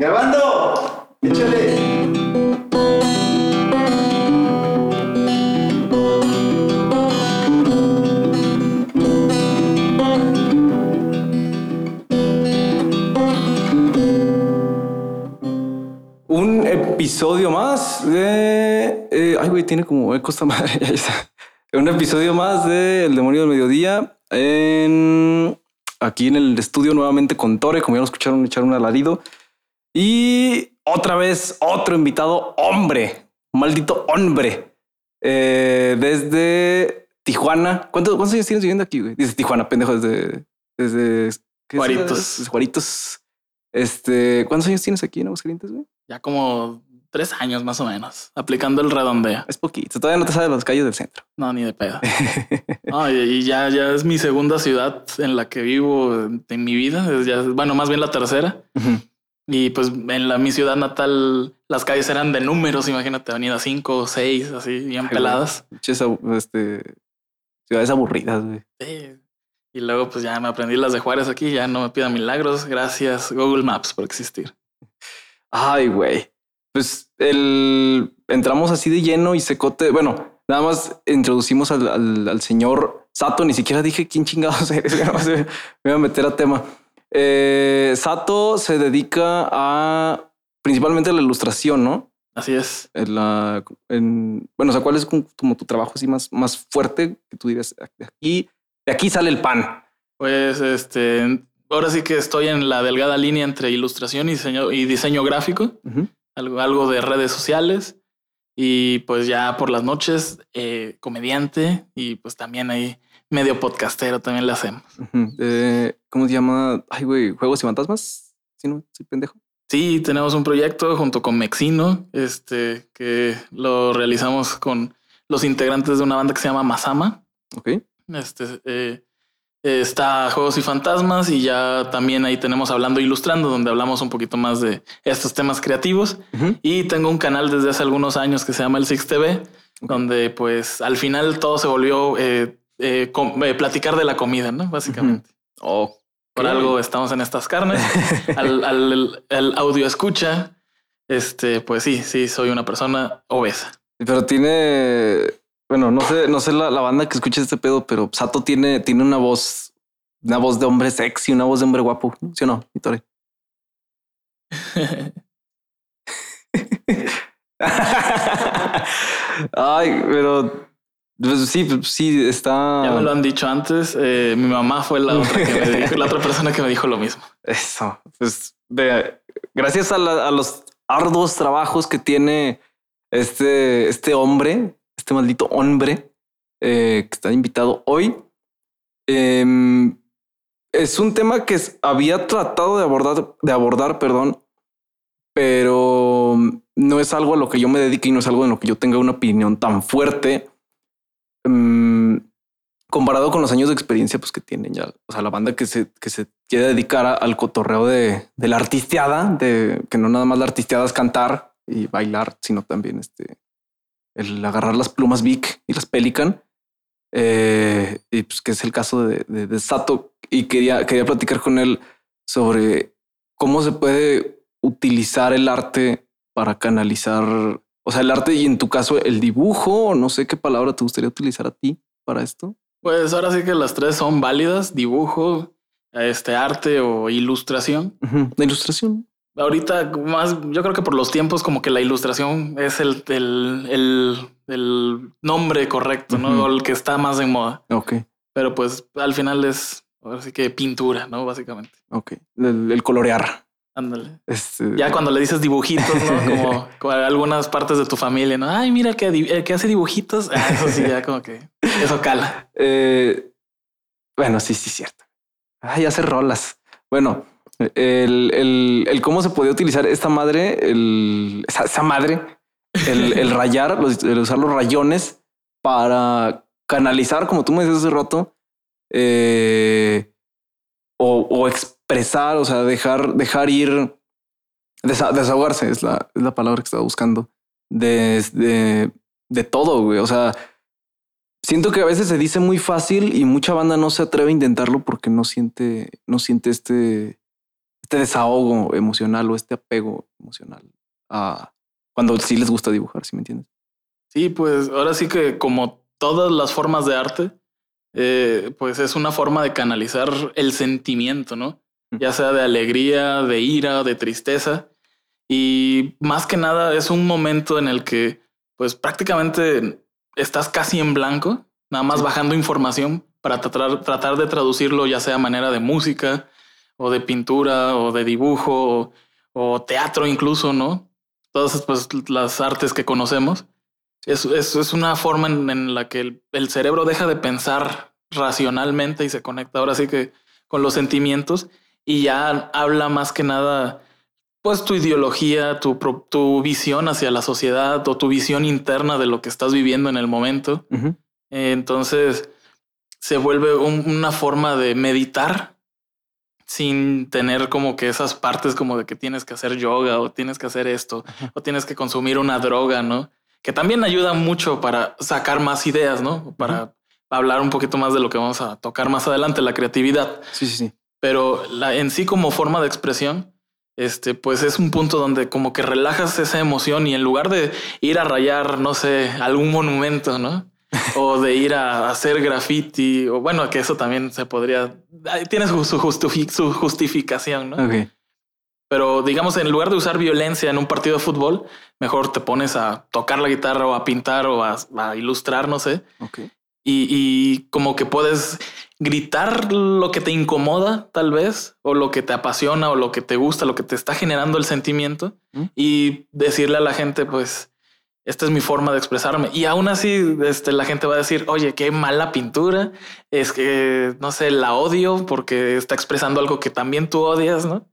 Grabando. Échale. Un episodio más de. eh, ay, güey, tiene como eco esta madre. Un episodio más de El Demonio del Mediodía. Aquí en el estudio, nuevamente con Tore, como ya lo escucharon echar un alarido. Y otra vez, otro invitado, hombre, maldito hombre. Eh, desde Tijuana. ¿Cuántos, ¿Cuántos años tienes viviendo aquí, güey? Dice Tijuana, pendejo, desde. Desde. Juaritos. Desde Juaritos. Este, ¿cuántos años tienes aquí en Aguascalientes, güey? Ya como tres años más o menos, aplicando el redondeo. Es poquito. Todavía no te sabes las calles del centro. No, ni de pedo. No, y, ya, ya es mi segunda ciudad en la que vivo en, mi vida. Es ya, bueno, más bien la tercera. Y pues en la, mi ciudad natal las calles eran de números, imagínate, avenida 5 o 6, así bien Ay, peladas. Este, ciudades aburridas, güey. Sí. Y luego pues ya me aprendí las de Juárez aquí, ya no me pidan milagros. Gracias Google Maps por existir. Ay, güey. Pues el entramos así de lleno y secote. Bueno, nada más introducimos al, al- al señor Sato. Ni siquiera dije quién chingados eres. Me voy a meter a tema. Eh, Sato se dedica a principalmente a la ilustración, ¿no? Así es. En la, en, bueno, o sea, ¿cuál es como, tu trabajo así más, más fuerte que tú dirías? De aquí, de aquí sale el pan. Pues este, ahora sí que estoy en la delgada línea entre ilustración y diseño, y diseño gráfico. Algo de redes sociales y pues ya por las noches eh, comediante y pues también ahí medio podcastero también le hacemos. Eh, ¿Cómo se llama? Ay, güey, juegos y fantasmas. Si no, soy pendejo. Sí, tenemos un proyecto junto con Mexino, este que lo realizamos con los integrantes de una banda que se llama Masama. Ok. Este eh, está Juegos y Fantasmas y ya también ahí tenemos Hablando e Ilustrando, donde hablamos un poquito más de estos temas creativos. Y tengo un canal desde hace algunos años que se llama el Six TV, donde pues al final todo se volvió eh, eh, eh, platicar de la comida, ¿no? Básicamente. Ok. Por algo estamos en estas carnes. al, al- al audio escucha, este, pues sí, sí, soy una persona obesa. Pero tiene, bueno, no sé, no sé la, la banda que escucha este pedo, pero Sato tiene, tiene una voz, una voz de hombre sexy, una voz de hombre guapo, ¿sí o no, Vitore? Ay, pero pues, sí, pues, sí está. Ya me lo han dicho antes. eh, mi mamá fue la otra que me dijo, la otra persona que me dijo lo mismo. Eso, pues ve, gracias a, la- a los arduos trabajos que tiene este, este hombre, este maldito hombre eh, que está invitado hoy, em, es un tema que había tratado de abordar, de abordar, perdón, pero no es algo a lo que yo me dedique y no es algo en lo que yo tenga una opinión tan fuerte. Mm, comparado con los años de experiencia pues que tienen ya, o sea, la banda que se, que se quiere dedicar al cotorreo de, de la artisteada, de que no nada más la artisteada es cantar y bailar, sino también este, el agarrar las plumas Vic y las Pelican. Eh, y pues que es el caso de- de Sato y quería, quería platicar con él sobre cómo se puede utilizar el arte para canalizar, o sea, el arte y en tu caso el dibujo, o no sé qué palabra te gustaría utilizar a ti para esto. Pues ahora sí que las tres son válidas: dibujo, este arte o ilustración. La ilustración. Ahorita más, yo creo que por los tiempos como que la ilustración es el, el, el, el nombre correcto, ¿no? O el que está más en moda. Ok, Pero pues al final es, ahora sí que pintura, ¿no? Básicamente. ok. El, el colorear. Ándale. Este, Ya cuando le dices dibujitos, ¿no? Como, como algunas partes de tu familia, ¿no? Ay, mira que, di- eh, que hace dibujitos. Ah, eso sí, ya como que eso cala. eh, bueno, sí, sí, cierto. Ay, hace rolas. Bueno, el, el, el cómo se podía utilizar esta madre, el, esa, esa madre, el, el rayar, los- el usar los rayones para canalizar, como tú me decías hace rato, eh, o, o expresar, o sea, dejar, dejar ir, desa- desahogarse, es la, es la palabra que estaba buscando, de, de, de todo, güey. O sea, siento que a veces se dice muy fácil y mucha banda no se atreve a intentarlo porque no siente, no siente este, este desahogo emocional o este apego emocional a cuando sí les gusta dibujar, si me entiendes? Sí, pues ahora sí que como todas las formas de arte, eh, pues es una forma de canalizar el sentimiento, ¿no? Ya sea de alegría, de ira, de tristeza. Y más que nada es un momento en el que pues prácticamente estás casi en blanco, nada más bajando información para tratar, tratar de traducirlo ya sea a manera de música o de pintura o de dibujo o, teatro incluso, ¿no? Todas pues, las artes que conocemos. Es, es, una forma en, la que el, el, cerebro deja de pensar racionalmente y se conecta ahora sí que con los sentimientos y ya habla más que nada pues tu ideología, tu, tu visión hacia la sociedad o tu visión interna de lo que estás viviendo en el momento. entonces se vuelve una forma de meditar sin tener como que esas partes como de que tienes que hacer yoga o tienes que hacer esto o tienes que consumir una droga, ¿no? Que también ayuda mucho para sacar más ideas, ¿no? Para hablar un poquito más de lo que vamos a tocar más adelante, la creatividad. Sí, sí, sí. Pero la, en sí como forma de expresión, este, pues es un punto donde como que relajas esa emoción y en lugar de ir a rayar, no sé, algún monumento, ¿no? o de ir a hacer graffiti, o bueno, que eso también se podría, tiene su, su, justificación, ¿no? Pero digamos, en lugar de usar violencia en un partido de fútbol, mejor te pones a tocar la guitarra o a pintar o a, ilustrar, no sé. Okay. Y, y, como que puedes gritar lo que te incomoda, tal vez, o lo que te apasiona, o lo que te gusta, lo que te está generando el sentimiento, ¿Mm? y decirle a la gente, pues, esta es mi forma de expresarme. Y aún así, este, la gente va a decir, oye, qué mala pintura, es que, no sé, la odio porque está expresando algo que también tú odias, ¿no?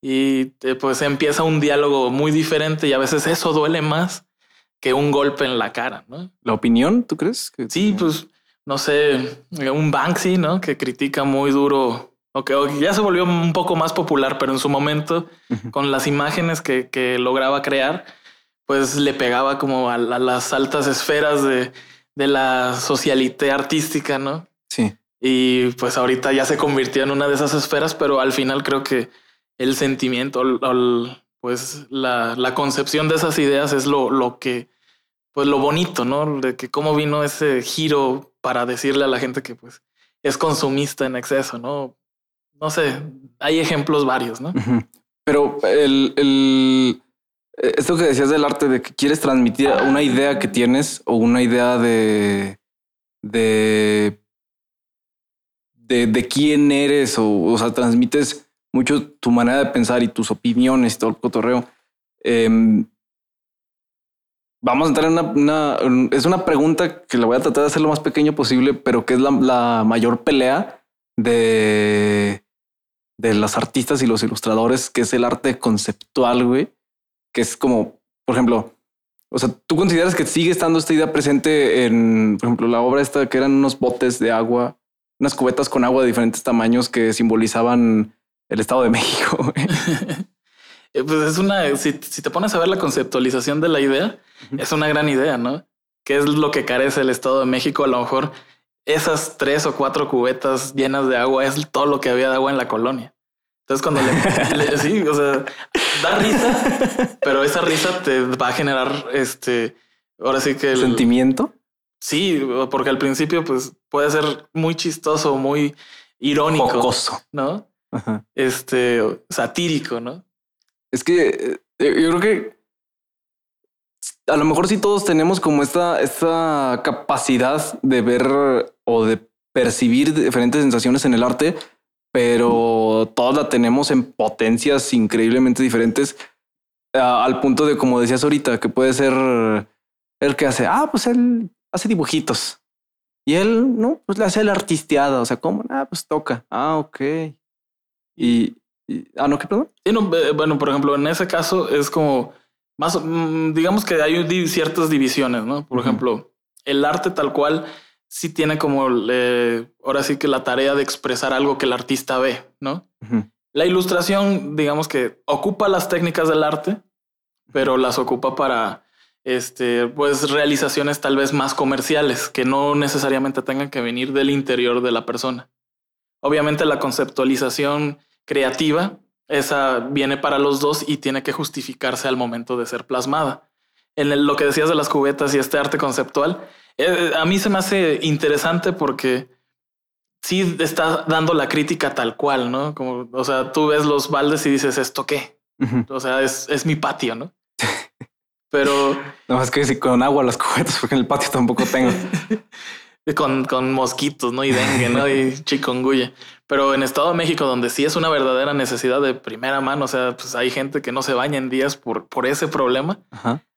Y pues empieza un diálogo muy diferente y a veces eso duele más que un golpe en la cara, ¿no? ¿La opinión, tú crees? Que... Sí, pues no sé, un Banksy, ¿no? Que critica muy duro, o que ya se volvió un poco más popular, pero en su momento, con las imágenes que, lograba crear, pues le pegaba como a, las altas esferas de, la socialité artística, ¿no? Sí. Y pues ahorita ya se convirtió en una de esas esferas, pero al final creo que el sentimiento, pues la, la, concepción de esas ideas es lo, lo que, pues lo bonito, ¿no? De que cómo vino ese giro para decirle a la gente que pues es consumista en exceso, ¿no? No sé, hay ejemplos varios, ¿no? Pero el, el, esto que decías del arte, de que quieres transmitir una idea que tienes o una idea de, de, de, quién eres o, o sea, transmites mucho tu manera de pensar y tus opiniones y todo el cotorreo. Em, vamos a entrar en una, Es una pregunta que la voy a tratar de hacer lo más pequeño posible, pero que es la, mayor pelea de, de los artistas y los ilustradores, que es el arte conceptual, güey. Que es como, por ejemplo, o sea, ¿tú consideras que sigue estando esta idea presente en, por ejemplo, la obra esta que eran unos botes de agua, unas cubetas con agua de diferentes tamaños que simbolizaban el Estado de México? Eh, pues es una, si, te pones a ver la conceptualización de la idea, es una gran idea, ¿no? ¿Qué es lo que carece el Estado de México? A lo mejor esas tres o cuatro cubetas llenas de agua es todo lo que había de agua en la colonia. Entonces cuando le, sí, o sea, da risa, pero esa risa te va a generar este, ahora sí que el sentimiento. Sí, porque al principio pues puede ser muy chistoso, muy irónico, ¿no? Este satírico, ¿no? Es que eh, yo creo que a lo mejor sí todos tenemos como esta, esta capacidad de ver o de percibir diferentes sensaciones en el arte, pero todas la tenemos en potencias increíblemente diferentes al punto de, como decías ahorita, que puede ser el que hace, ah, pues él hace dibujitos y él, no, pues le hace la artisteada, o sea, ¿cómo? Ah, pues toca, ah, ok. Y, ah, no, ¿qué perdón? Eh, bueno, por ejemplo, en ese caso es como más, mm, digamos que hay ciertas divisiones, ¿no? Por ejemplo, el arte tal cual sí tiene como, ahora sí que la tarea de expresar algo que el artista ve, ¿no? La ilustración, digamos que ocupa las técnicas del arte, pero las ocupa para, este, pues, realizaciones tal vez más comerciales, que no necesariamente tengan que venir del interior de la persona. Obviamente la conceptualización creativa esa viene para los dos y tiene que justificarse al momento de ser plasmada. En lo que decías de las cubetas y este arte conceptual, eh, a mí se me hace interesante porque sí está dando la crítica tal cual, ¿no? Como, o sea, tú ves los baldes y dices, ¿esto qué? O sea, es, es mi patio, ¿no? Pero... No, más que si con agua las cubetas, porque en el patio tampoco tengo. con, con mosquitos, ¿no? Y dengue, ¿no? Y chikungunya. Pero en Estado de México, donde sí es una verdadera necesidad de primera mano, o sea, pues hay gente que no se baña en días por, por ese problema.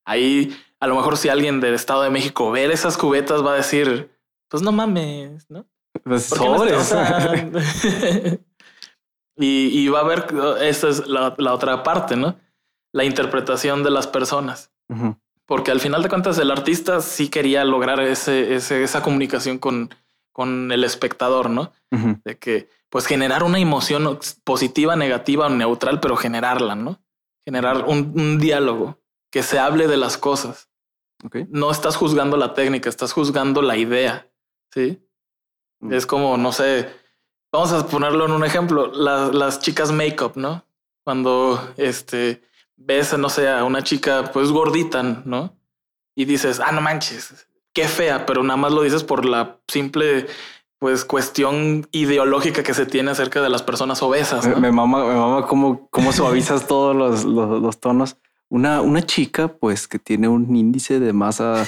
Ahí, a lo mejor si alguien del Estado de México ve esas cubetas, va a decir, pues no mames, ¿no? Pues sobres. y, y, va a ver, esta es la, la, otra parte, ¿no? La interpretación de las personas porque al final de cuentas el artista sí quería lograr ese, esa comunicación con, con el espectador, ¿no? De que, pues generar una emoción positiva, negativa o neutral, pero generarla, ¿no? Generar un, diálogo, que se hable de las cosas. No estás juzgando la técnica, estás juzgando la idea, ¿sí? Mm. Es como, no sé, vamos a ponerlo en un ejemplo, las chicas make-up, ¿no? Cuando, este, ves, no sé, a una chica pues gordita, ¿no? Y dices, ah, no manches, qué fea, pero nada más lo dices por la simple pues cuestión ideológica que se tiene acerca de las personas obesas. Me, mama, me mama cómo, cómo suavizas todos los, los, tonos. Una, una chica, pues, que tiene un índice de masa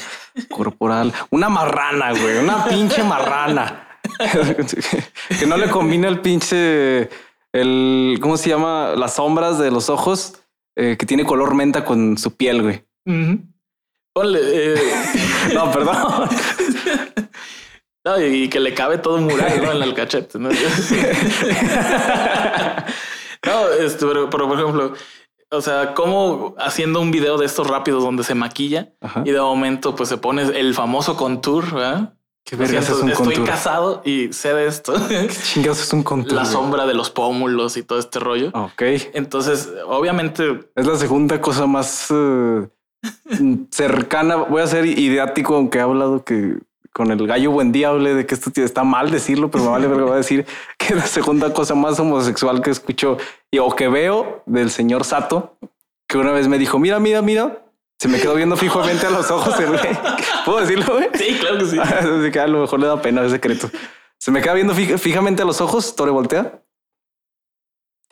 corporal, una marrana, güey, una pinche marrana. que no le combina el pinche, el, ¿cómo se llama? Las sombras de los ojos eh, que tiene color menta con su piel, güey. Eh. no, perdón. Y que le cabe todo un mural ¿no? en el cachete. No, no este, pero, por ejemplo, o sea, como haciendo un video de estos rápidos donde se maquilla y de momento pues se pone el famoso contour, ¿verdad? ¿Qué vergas es un Estoy casado y sé de esto. ¿Qué chingados es un contour? La sombra de los pómulos y todo este rollo. Ok. Entonces, obviamente... Es la segunda cosa más eh, cercana. Voy a ser ideático, aunque he hablado que con el gallo buen día hablé de que esto está mal decirlo, pero me vale verga va a decir que la segunda cosa más homosexual que escucho y, o que veo del señor Sato, que una vez me dijo, mira, mira, mira, se me quedó viendo fijamente a los ojos el güey. ¿Puedo decirlo, güey? Sí, claro que sí. Así que a lo mejor le da pena, es secreto. Se me queda viendo fijamente a los ojos, Tore voltea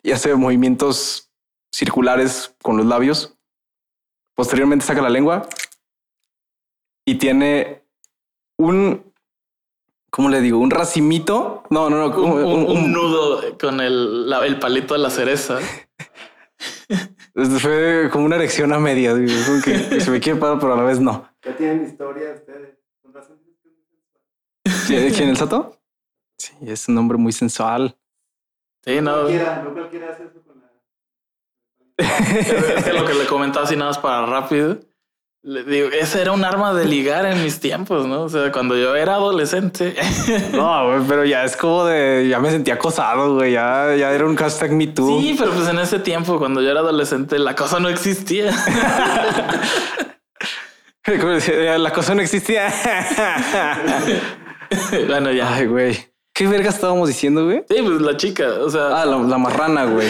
y hace movimientos circulares con los labios. Posteriormente saca la lengua y tiene un, ¿cómo le digo? Un racimito. No, no, no. Un, un nudo con el, el palito de la cereza. Fue como una erección a media. que, se me quiere parar, pero a la vez no. Ya tienen historia ustedes. ¿De quién el Sato? Sí, es un hombre muy sensual. Sí, no. Cualquiera, no cualquiera hace eso con la. es que lo que le comentaba así nada más para rápido le digo, ese era un arma de ligar en mis tiempos, ¿no? O sea, cuando yo era adolescente. no, güey, pero ya es como de, ya me sentía acosado, güey, ya, ya era un hashtag Me Too. Sí, pero pues en ese tiempo, cuando yo era adolescente, la cosa no existía. la cosa no existía. bueno, ya. Ay, güey. ¿Qué verga estábamos diciendo, güey? Sí, pues la chica, o sea. Ah, la, marrana, güey.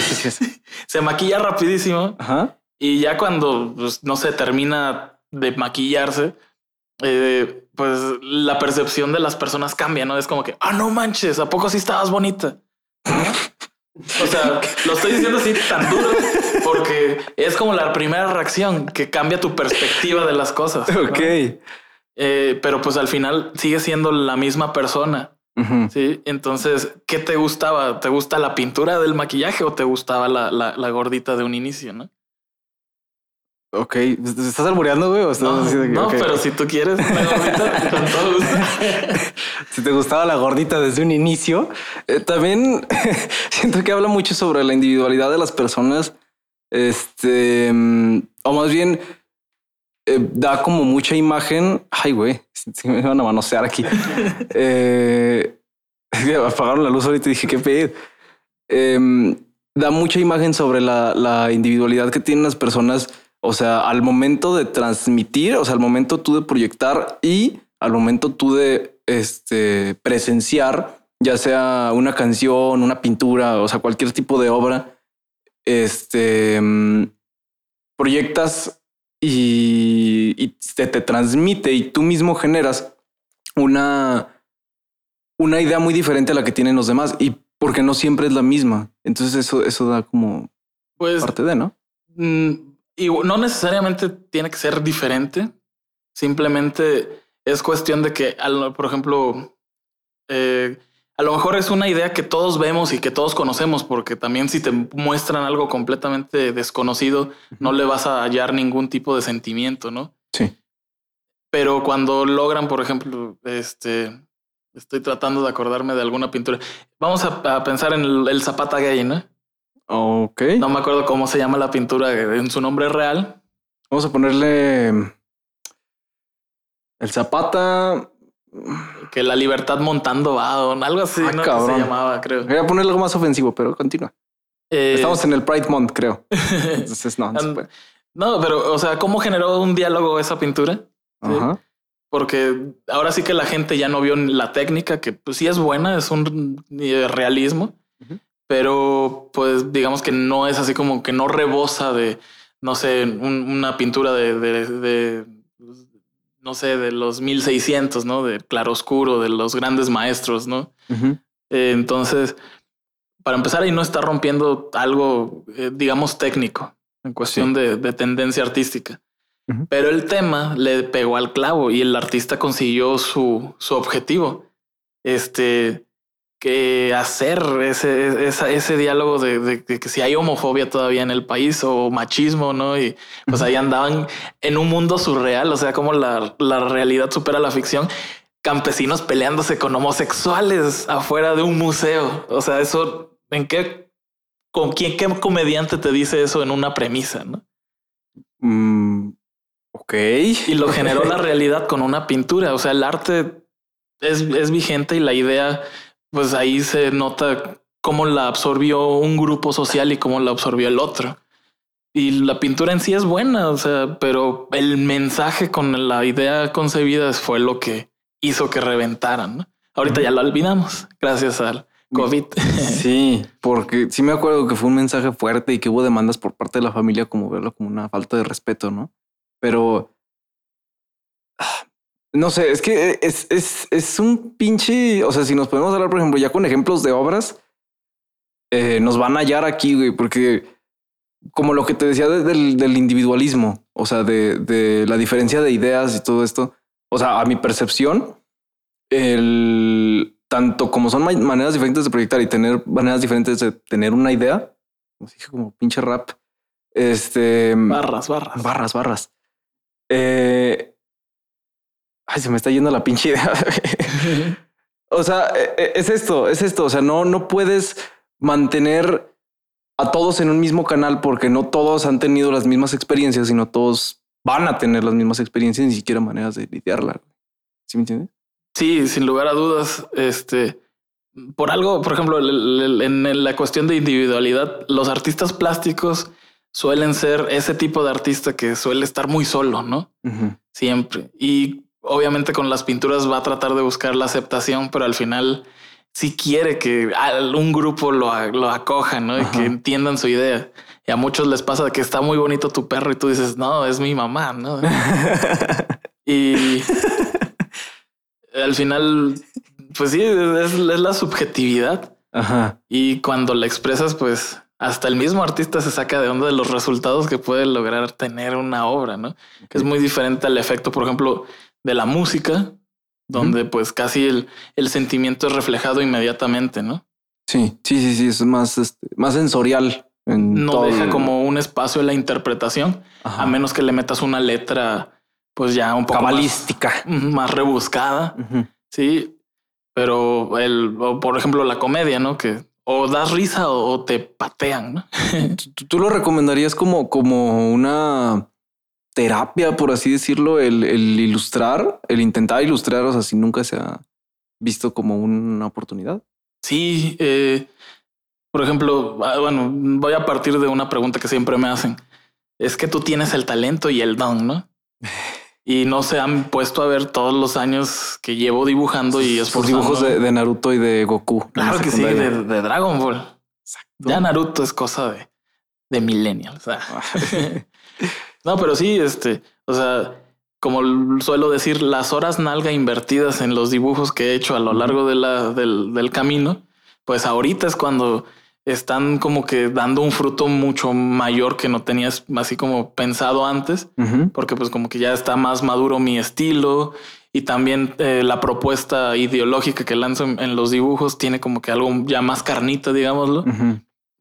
Se maquilla rapidísimo. Ajá. Y ya cuando, pues, no sé, termina de maquillarse, eh, pues la percepción de las personas cambia, ¿no? Es como que, ah, no manches, ¿a poco sí estabas bonita? o sea, lo estoy diciendo así tan duro porque es como la primera reacción que cambia tu perspectiva de las cosas. Ok. Eh, pero pues al final sigue siendo la misma persona. Sí, entonces, ¿qué te gustaba? ¿Te gusta la pintura del maquillaje o te gustaba la, la, la gordita de un inicio? No? Ok, ¿estás albureando, güey? no, pero si tú quieres gordita, con todo gusto. si te gustaba la gordita desde un inicio, eh, también siento que habla mucho sobre la individualidad de las personas. Este, mm, o más bien, eh, da como mucha imagen. Ay, güey, si me van a manosear aquí. eh, apagaron la luz ahorita y dije, qué pedo. Em, da mucha imagen sobre la, la individualidad que tienen las personas o sea, al momento de transmitir, o sea, al momento tú de proyectar y al momento tú de este, presenciar, ya sea una canción, una pintura, o sea, cualquier tipo de obra, este, mm, proyectas y, y te, te transmite y tú mismo generas una, una idea muy diferente a la que tienen los demás y porque no siempre es la misma. Entonces eso, eso da como Pues parte de, ¿no? Mm, y no necesariamente tiene que ser diferente. Simplemente es cuestión de que, por ejemplo, eh, a lo mejor es una idea que todos vemos y que todos conocemos, porque también si te muestran algo completamente desconocido, no le vas a hallar ningún tipo de sentimiento, ¿no? Sí. Pero cuando logran, por ejemplo, este, estoy tratando de acordarme de alguna pintura. Vamos a, a pensar en el, el Zapata Gay, ¿no? Ok. No me acuerdo cómo se llama la pintura en su nombre real, Vamos a ponerle mm, el Zapata. que la libertad montando va algo así, Ah, ¿no? Que cabrón. se llamaba, creo. Voy a ponerle algo más ofensivo, pero continúa. Eh, Estamos en el Pride Month, creo. Entonces, no, no se puede. no, pero, o sea, ¿cómo generó un diálogo esa pintura? Sí. Ajá. Porque ahora sí que la gente ya no vio la técnica, que pues sí es buena, es un eh, realismo, Ujú. Pero pues digamos que no es así como que no rebosa de, no sé, un- una pintura de, de, de, no sé, de los 1600, ¿no? De claroscuro, de los grandes maestros, ¿no? Eh, entonces, para empezar, ahí no está rompiendo algo, eh, digamos, técnico en cuestión de, de tendencia artística. Pero el tema le pegó al clavo y el artista consiguió su, su objetivo. Este, que hacer ese, esa- ese diálogo de, de- de que si hay homofobia todavía en el país o machismo, ¿no? Y pues ahí andaban en un mundo surreal, o sea, como la, la realidad supera la ficción campesinos peleándose con homosexuales afuera de un museo. O sea, eso, ¿en qué, con quién, qué comediante te dice eso en una premisa? ¿no? Mm, ok. Y lo generó la realidad con una pintura. O sea, el arte es, es vigente y la idea, pues ahí se nota cómo la absorbió un grupo social y cómo la absorbió el otro. Y la pintura en sí es buena, o sea, pero el mensaje con la idea concebida fue lo que hizo que reventaran. ¿no? Ahorita ya lo olvidamos, gracias al COVID. Sí, porque sí me acuerdo que fue un mensaje fuerte y que hubo demandas por parte de la familia como verlo como una falta de respeto, ¿no? Pero ah, no sé, es que es, es, es un pinche, o sea, si nos podemos hablar, por ejemplo, ya con ejemplos de obras, eh, nos van a hallar aquí, güey, porque como lo que te decía de- del, del individualismo, o sea, de, de la diferencia de ideas y todo esto, o sea, a mi percepción, el tanto como son ma- maneras diferentes de proyectar y tener maneras diferentes de tener una idea, como dije, como pinche rap, este barras, barras. barras, barras. Eh, ay, se me está yendo la pinche idea. o sea, eh, eh, es esto, es esto. O sea, no, no puedes mantener a todos en un mismo canal porque no todos han tenido las mismas experiencias, sino todos van a tener las mismas experiencias, ni siquiera maneras de lidiarla. ¿Sí me entiendes? Sí, sin lugar a dudas, este, por algo, por ejemplo, en la cuestión de individualidad, los artistas plásticos suelen ser ese tipo de artista que suele estar muy solo, ¿no? Siempre. Y obviamente con las pinturas va a tratar de buscar la aceptación, pero al final sí quiere que al- un grupo lo, lo acoja, ¿no? Y que entiendan su idea. Y a muchos les pasa que está muy bonito tu perro y tú dices, no, es mi mamá, ¿no? Y al final, pues sí, es, es la subjetividad. Ajá. Y cuando la expresas, pues hasta el mismo artista se saca de onda de los resultados que puede lograr tener una obra, ¿no? Es muy diferente al efecto, por ejemplo, de la música, donde pues casi el, el sentimiento es reflejado inmediatamente, ¿no? Sí, sí, sí, sí, es más, este, más sensorial. en No todo deja el- como un espacio en la interpretación, Ajá. a menos que le metas una letra, pues ya un poco más- cabalística. Más rebuscada. Sí, pero el, o por ejemplo, la comedia, ¿no? Que o das risa o, o te patean, ¿no? ¿Tú, tú lo recomendarías como, como una terapia, por así decirlo, el, el ilustrar, el intentar ilustrar, o sea, si nunca se ha visto como una oportunidad? Sí, eh, por ejemplo, ah, bueno, voy a partir de una pregunta que siempre me hacen. Es que tú tienes el talento y el don, ¿no? Y no se han puesto a ver todos los años que llevo dibujando y Los esforzando. dibujos de, de Naruto y de Goku. Claro que sí, de Dragon Ball. Ya Naruto es cosa de de millennials. Ah. no, pero sí, este, o sea, como suelo decir, las horas nalga invertidas en los dibujos que he hecho a lo largo de la, del, del camino, pues ahorita es cuando están como que dando un fruto mucho mayor que no tenías así como pensado antes, porque pues como que ya está más maduro mi estilo y también eh, la propuesta ideológica que lanzo en, los dibujos tiene como que algo ya más carnita, digámoslo,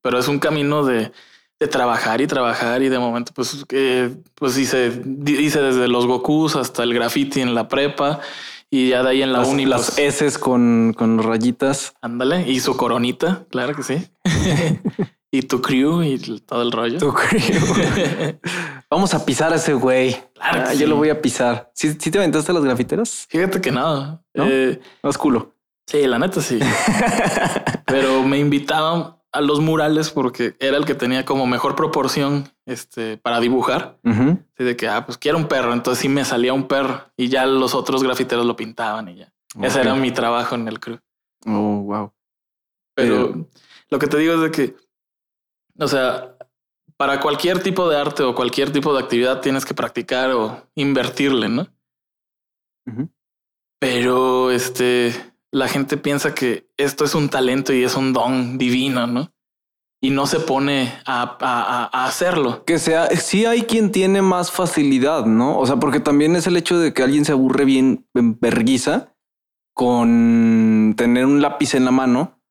pero es un camino de, de, trabajar y trabajar y de momento pues, eh, pues hice, hice desde los Gokus hasta el graffiti en la prepa y ya de ahí en la las, uni. Las pues, S con, con rayitas. Ándale. Y su coronita, claro que sí. y tu crew y todo el rollo. Tu crew. Vamos a pisar a ese güey. Claro ah, Yo lo voy a pisar. ¿Sí, te aventaste las grafiteras? Fíjate que no. ¿No? Eh, es culo. Sí, la neta sí. Pero me invitaban a los murales porque era el que tenía como mejor proporción este, para dibujar. de que, ah, pues quiero un perro. Entonces sí me salía un perro y ya los otros grafiteros lo pintaban y ya. Ese era mi trabajo en el crew. Oh, wow. Pero lo que te digo es de que, o sea, para cualquier tipo de arte o cualquier tipo de actividad tienes que practicar o invertirle, ¿no? Pero este, la gente piensa que esto es un talento y es un don divino, ¿no? Y no se pone a, hacerlo. Que sea, sí hay quien tiene más facilidad, ¿no? O sea, porque también es el hecho de que alguien se aburre bien en verguiza con tener un lápiz en la mano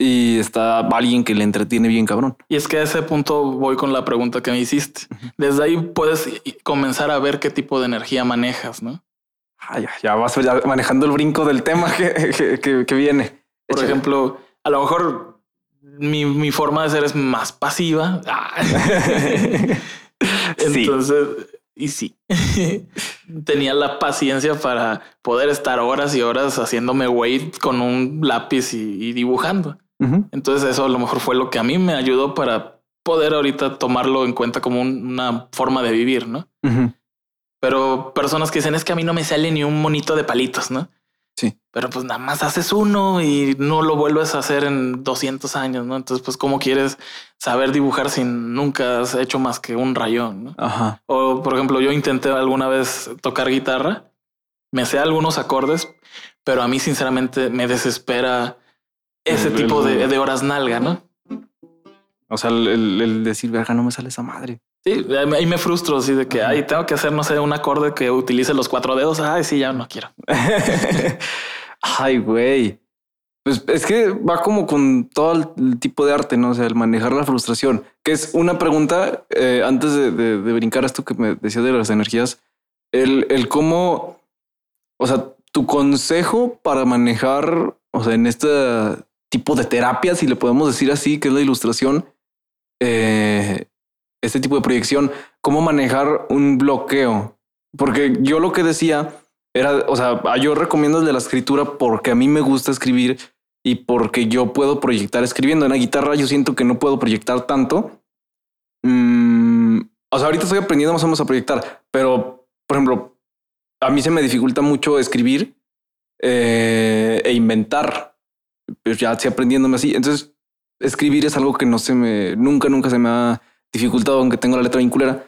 y está alguien que le entretiene bien cabrón. Y es que a ese punto voy con la pregunta que me hiciste. Desde ahí puedes comenzar a ver qué tipo de energía manejas, ¿no? Ya, vas manejando el brinco del tema que, viene. Por ejemplo, a lo mejor mi, forma de ser es más pasiva. Entonces, y sí, tenía la paciencia para poder estar horas y horas haciéndome weight con un lápiz y, dibujando. Entonces eso a lo mejor fue lo que a mí me ayudó para poder ahorita tomarlo en cuenta como una forma de vivir, ¿no? Pero personas que dicen es que a mí no me sale ni un monito de palitos, ¿no? Sí. Pero pues nada más haces uno y no lo vuelves a hacer en 200 años, ¿no? Entonces, pues, ¿cómo quieres saber dibujar si nunca has hecho más que un rayón? ¿no? Ajá. O, por ejemplo, yo intenté alguna vez tocar guitarra, me sé algunos acordes, pero a mí, sinceramente, me desespera ese tipo de, horas nalga, ¿no? O sea, el, el decir, verga, no me sale esa madre. Sí, ahí me frustro así de que, ay, tengo que hacer, no sé, un acorde que utilice los cuatro dedos. Ay, sí, ya no quiero. ay, güey. Pues es que va como con todo el tipo de arte, ¿no? O sea, el manejar la frustración, que es una pregunta eh, antes de, brincar esto que me decía de las energías, el, el cómo, o sea, tu consejo para manejar, o sea, en este tipo de terapia, si le podemos decir así, que es la ilustración, eh, este tipo de proyección, cómo manejar un bloqueo. Porque yo lo que decía era, o sea, yo recomiendo el de la escritura porque a mí me gusta escribir y porque yo puedo proyectar escribiendo. En la guitarra yo siento que no puedo proyectar tanto. Mm, o sea, ahorita estoy aprendiendo más o menos a proyectar, pero, por ejemplo, a mí se me dificulta mucho escribir eh, e inventar. Pues ya estoy aprendiéndome así. Entonces, escribir es algo que no se me, nunca, nunca se me ha dificultado, aunque tengo la letra vinculera.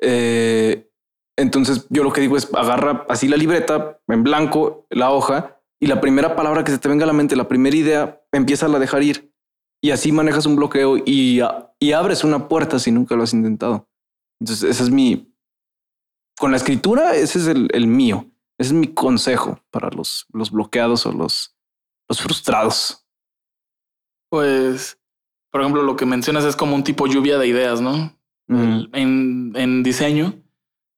Eh, entonces yo lo que digo es agarra así la libreta en blanco, la hoja, y la primera palabra que se te venga a la mente, la primera idea, empieza a dejar ir. Y así manejas un bloqueo y, y abres una puerta si nunca lo has intentado. Entonces, ese es mi... Con la escritura, ese es el, el mío. Ese es mi consejo para los, los bloqueados o los, los frustrados. Pues por ejemplo, lo que mencionas es como un tipo lluvia de ideas, ¿no? En, en, diseño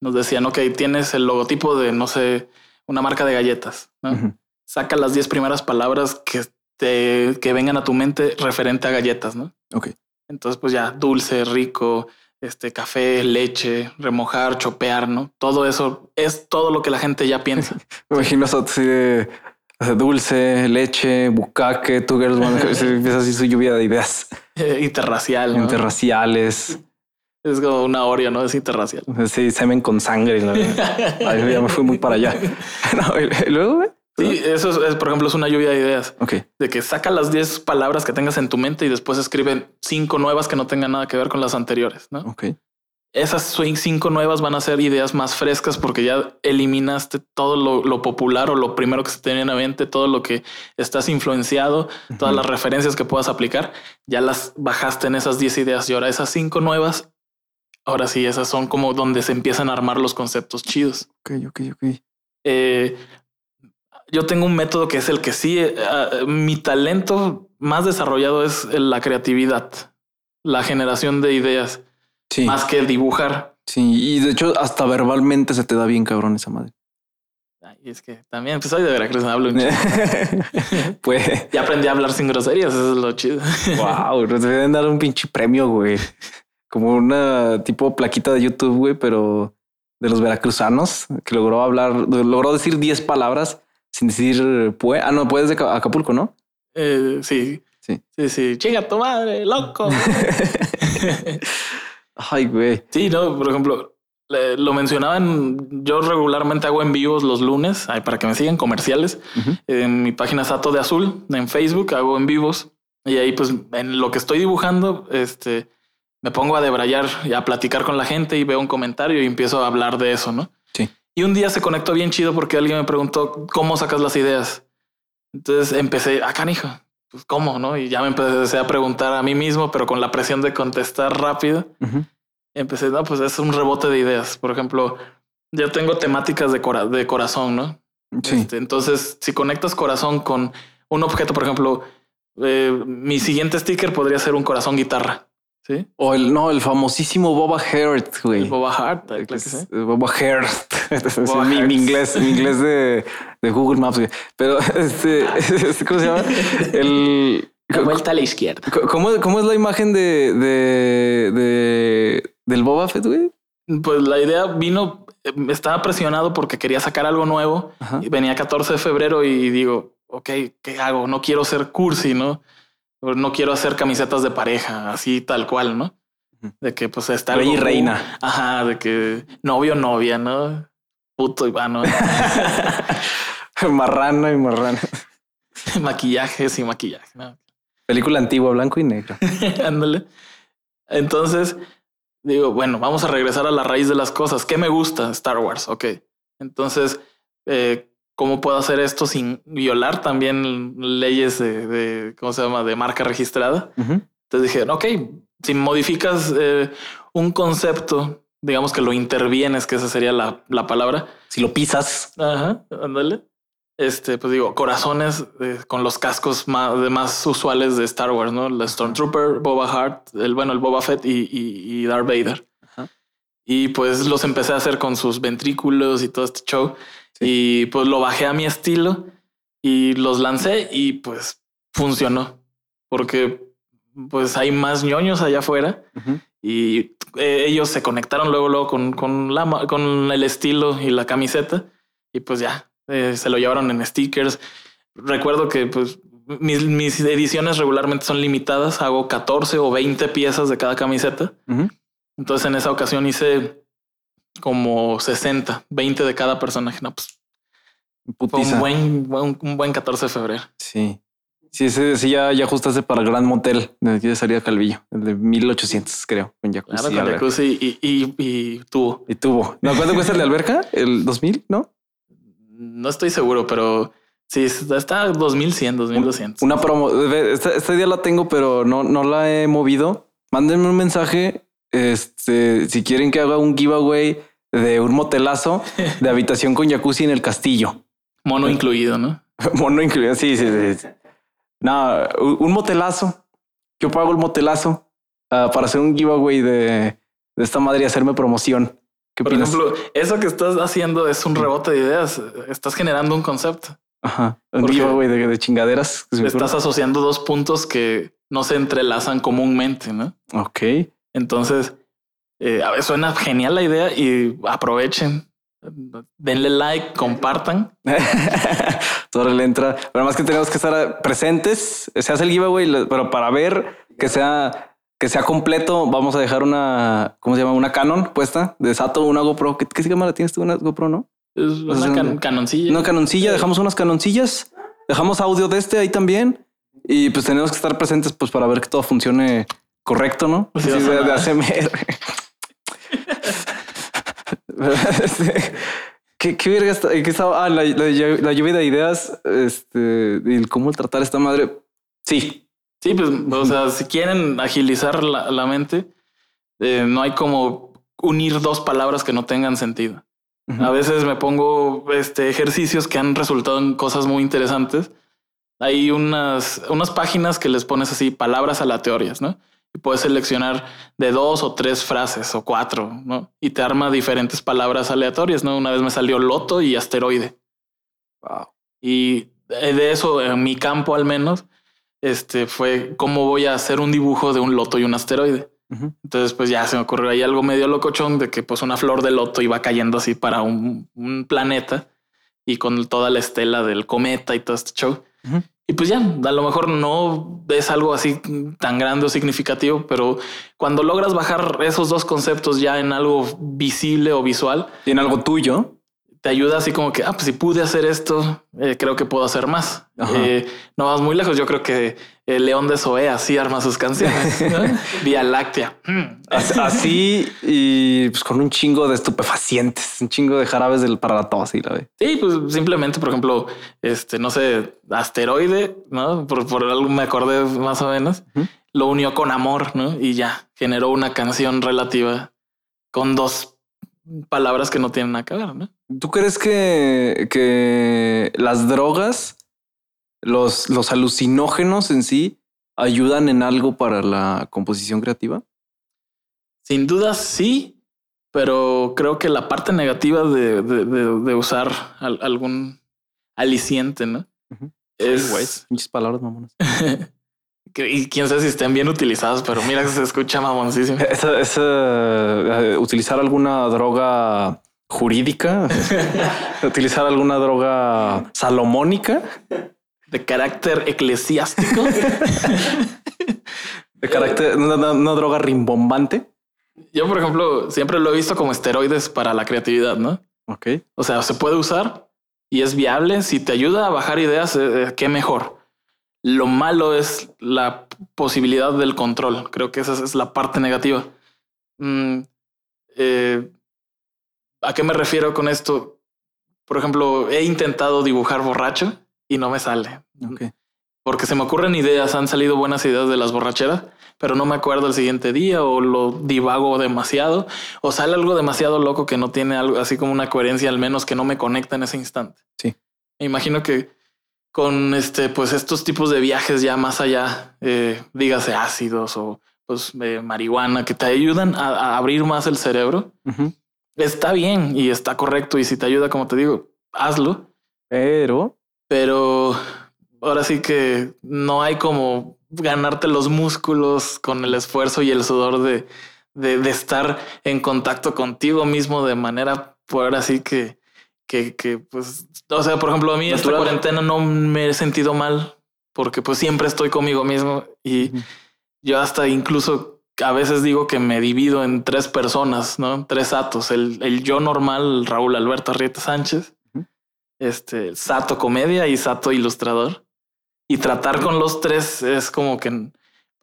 nos decían, ok, tienes el logotipo de, no sé, una marca de galletas, ¿no? Saca las 10 primeras palabras que, te, que vengan a tu mente referente a galletas, ¿no? Ok. Entonces, pues ya, dulce, rico, este, café, leche, remojar, chopear, ¿no? Todo eso es todo lo que la gente ya piensa. Me imagino así de dulce, leche, bucaque, tu girls empieza así su lluvia de ideas. Interracial. Interraciales. Es como una Oreo, ¿no? Es interracial. Sí, semen con sangre. ya me fui muy para allá. luego, Sí, eso es, es, por ejemplo, es una lluvia de ideas. Ok. De que saca las 10 palabras que tengas en tu mente y después escriben cinco nuevas que no tengan nada que ver con las anteriores, ¿no? Ok. Esas swing cinco nuevas van a ser ideas más frescas porque ya eliminaste todo lo, lo popular o lo primero que se tenía en la mente, todo lo que estás influenciado, todas las referencias que puedas aplicar, ya las bajaste en esas 10 ideas y ahora esas cinco nuevas, ahora sí, esas son como donde se empiezan a armar los conceptos chidos. Ok, ok, ok. Eh, yo tengo un método que es el que sí, eh, ah, mi talento más desarrollado es la creatividad, la generación de ideas, Sí. más que dibujar. Sí. Y de hecho, hasta verbalmente se te da bien cabrón esa madre. Ay, es que también pues, soy de Veracruz, hablo un pues, Ya aprendí a hablar sin groserías, eso es lo chido. wow, nos deben dar un pinche premio, güey. Como una tipo plaquita de YouTube, güey, pero de los veracruzanos que logró hablar, logró decir 10 palabras sin decir pues. Ah, no, puedes de Ca- Acapulco, ¿no? Eh, sí, Sí. sí, sí. Chinga tu madre, loco. Ay, güey. Sí, no, por ejemplo, le- lo mencionaban, yo regularmente hago en vivos los lunes, ay, para que me sigan comerciales. Ujú. En mi página Sato de Azul, en Facebook, hago en vivos. Y ahí, pues, en lo que estoy dibujando, este, me pongo a debrayar y a platicar con la gente y veo un comentario y empiezo a hablar de eso, ¿no? Sí. Y un día se conectó bien chido porque alguien me preguntó, ¿cómo sacas las ideas? Entonces empecé, ah, canijo, pues, ¿cómo, no? Y ya me empecé a preguntar a mí mismo, pero con la presión de contestar rápido empecé, no, pues es un rebote de ideas. Por ejemplo, ya tengo temáticas de, cora- de corazón, ¿no? Sí. Este, entonces, si conectas corazón con un objeto, por ejemplo, eh, mi siguiente sticker podría ser un corazón guitarra. Sí, O el, no, el famosísimo Boba Heart, güey. el Boba Heart, claro que Es- sí. Boba Heart. Es Boba mi, mi inglés, mi inglés de, de Google Maps, güey. Pero este, este, ¿cómo se llama? El. vuelta a la izquierda. ¿Cómo, cómo es la imagen de, de, de del Boba Fett, güey? Pues la idea vino, eh, estaba presionado porque quería sacar algo nuevo. Ajá. Y venía 14 de febrero y digo, ok, ¿qué hago? No quiero ser cursi, ¿no? O No quiero hacer camisetas de pareja, así tal cual, ¿no? De que pues está Rey y reina. Ajá, de que novio, novia, ¿no? Puto y vano. Marrano y marrano. Maquillajes y maquillaje, ¿no? Película antigua, blanco y negro. Ándale. Entonces, digo, bueno, vamos a regresar a la raíz de las cosas. ¿Qué me gusta? Star Wars, ok. Entonces, eh, ¿cómo puedo hacer esto sin violar también leyes de, de, ¿cómo se llama?, de marca registrada. Ujú. Entonces dije, ok, si modificas eh, un concepto, digamos que lo intervienes, que esa sería la, la palabra. Si lo pisas. Ajá, ándale. Este, pues digo, corazones eh, con los cascos más, de más usuales de Star Wars, ¿no? La Stormtrooper, Boba Hart, el bueno, el Boba Fett y, y, y Darth Vader. Y pues los empecé a hacer con sus ventrículos y todo este show. Y pues lo bajé a mi estilo y los lancé y pues funcionó. Porque pues hay más ñoños allá afuera y eh, ellos se conectaron luego, luego con, con, la, con el estilo y la camiseta y pues ya eh, se lo llevaron en stickers. Recuerdo que pues mis, mis ediciones regularmente son limitadas, hago 14 o 20 piezas de cada camiseta. Entonces en esa ocasión hice como 60, 20 de cada personaje. No, pues fue Putiza. un buen, buen- un buen 14 de febrero. Sí. Sí, ese sí ya, ya ajustaste para el Gran Motel de aquí de Salida Calvillo, el de 1800, creo, con jacuzzi. Claro, con jacuzzi y, y, y tubo. Y tubo. ¿No cuánto cuesta el de alberca? ¿El 2000? ¿No? No estoy seguro, pero sí, está 2100, 2200. Una promo. Esta, esta día la tengo, pero no, no la he movido. Mándenme un mensaje. Este, si quieren que haga un giveaway de un motelazo de habitación con jacuzzi en el castillo. Mono incluido, ¿no? Mono incluido. Sí, sí, sí. sí. No, un motelazo. Yo pago el motelazo ah, para hacer un giveaway de, de esta madre y hacerme promoción. ¿Qué Por opinas? ejemplo, eso que estás haciendo es un rebote de ideas. Estás generando un concepto. Ajá. Un giveaway de, de chingaderas. Estás asociando dos puntos que no se entrelazan comúnmente, ¿no? Ok. Entonces, eh, a ver, suena genial la idea y aprovechen. Denle like, compartan. Todo le entra. Pero más que tenemos que estar presentes. Se hace el giveaway, pero para ver que sea, que sea completo, vamos a dejar una, ¿cómo se llama? Una Canon puesta de Sato, una GoPro. ¿Qué, qué cámara tienes tú? Una GoPro, ¿no? Es una can- canoncilla. Una canoncilla, dejamos unas canoncillas, dejamos audio de este ahí también. Y pues tenemos que estar presentes pues para ver que todo funcione correcto, ¿no? Sí, sea, de, de ¿Qué, qué verga está? ¿Qué estaba? Ah, la, la, la lluvia de ideas, este, el cómo tratar esta madre. Sí, Sí, pues, o sea, si quieren agilizar la, la mente, eh, no hay como unir dos palabras que no tengan sentido. A veces me pongo este, ejercicios que han resultado en cosas muy interesantes. Hay unas, unas páginas que les pones así palabras aleatorias, ¿no? Y puedes seleccionar de dos o tres frases o cuatro, ¿no? Y te arma diferentes palabras aleatorias, ¿no? Una vez me salió loto y asteroide. Wow. Y de eso, en mi campo al menos, este fue cómo voy a hacer un dibujo de un loto y un asteroide. Entonces, pues ya se me ocurrió ahí algo medio locochón de que pues una flor de loto iba cayendo así para un, un planeta y con toda la estela del cometa y todo este show. Y pues ya, a lo mejor no es algo así tan grande o significativo, pero cuando logras bajar esos dos conceptos ya en algo visible o visual, Tiene algo tuyo. Te ayuda así como que, ah, pues si pude hacer esto, eh, creo que puedo hacer más. Eh, no vas muy lejos. Yo creo que el León de Zoé así arma sus canciones. ¿no? Vía Láctea. Mm. As- Así y pues con un chingo de estupefacientes, un chingo de jarabes del para la tos y la ve. Sí, pues simplemente, por ejemplo, este, no sé, asteroide, ¿no? Por, por algo me acordé más o menos. Lo unió con amor, ¿no? Y ya generó una canción relativa con dos palabras que no tienen nada que ver, ¿no? ¿Tú crees que, que las drogas, los, los alucinógenos en sí, ayudan en algo para la composición creativa? Sin duda sí, pero creo que la parte negativa de, de- de- de usar al- algún aliciente, ¿no? Ujú. Es, Muchas palabras, mamonas. y quién sabe si estén bien utilizados, pero mira que se escucha mamoncísimo. Esa, esa, eh, utilizar alguna droga jurídica, utilizar alguna droga salomónica De carácter eclesiástico. de carácter, una, una- una droga rimbombante. Yo, por ejemplo, siempre lo he visto como esteroides para la creatividad, ¿no? Ok. O sea, se puede usar y es viable. Si te ayuda a bajar ideas, eh, eh, qué mejor. Lo malo es la posibilidad del control. Creo que esa es la parte negativa. Mm, eh, ¿A qué me refiero con esto? Por ejemplo, he intentado dibujar borracho y no me sale. Ok. Porque se me ocurren ideas, han salido buenas ideas de las borracheras, pero no me acuerdo el siguiente día o lo divago demasiado o sale algo demasiado loco que no tiene algo así como una coherencia al menos que no me conecta en ese instante. Sí. Me imagino que con este, pues estos tipos de viajes ya más allá, eh, dígase ácidos o pues eh, marihuana que te ayudan a, a abrir más el cerebro, está bien y está correcto. Y si te ayuda, como te digo, hazlo Pero pero ahora sí que no hay como ganarte los músculos con el esfuerzo y el sudor de, de, de estar en contacto contigo mismo de manera, por ahora sí que, que, que, pues, o sea, por ejemplo, a mí esta Natural. cuarentena no me he sentido mal porque pues siempre estoy conmigo mismo y Ujú. yo hasta incluso a veces digo que me divido en tres personas, ¿no? Tres atos, el, el yo normal, Raúl Alberto Arrieta Sánchez, Ujú. este Sato Comedia y Sato Ilustrador. Y tratar con los tres es como que,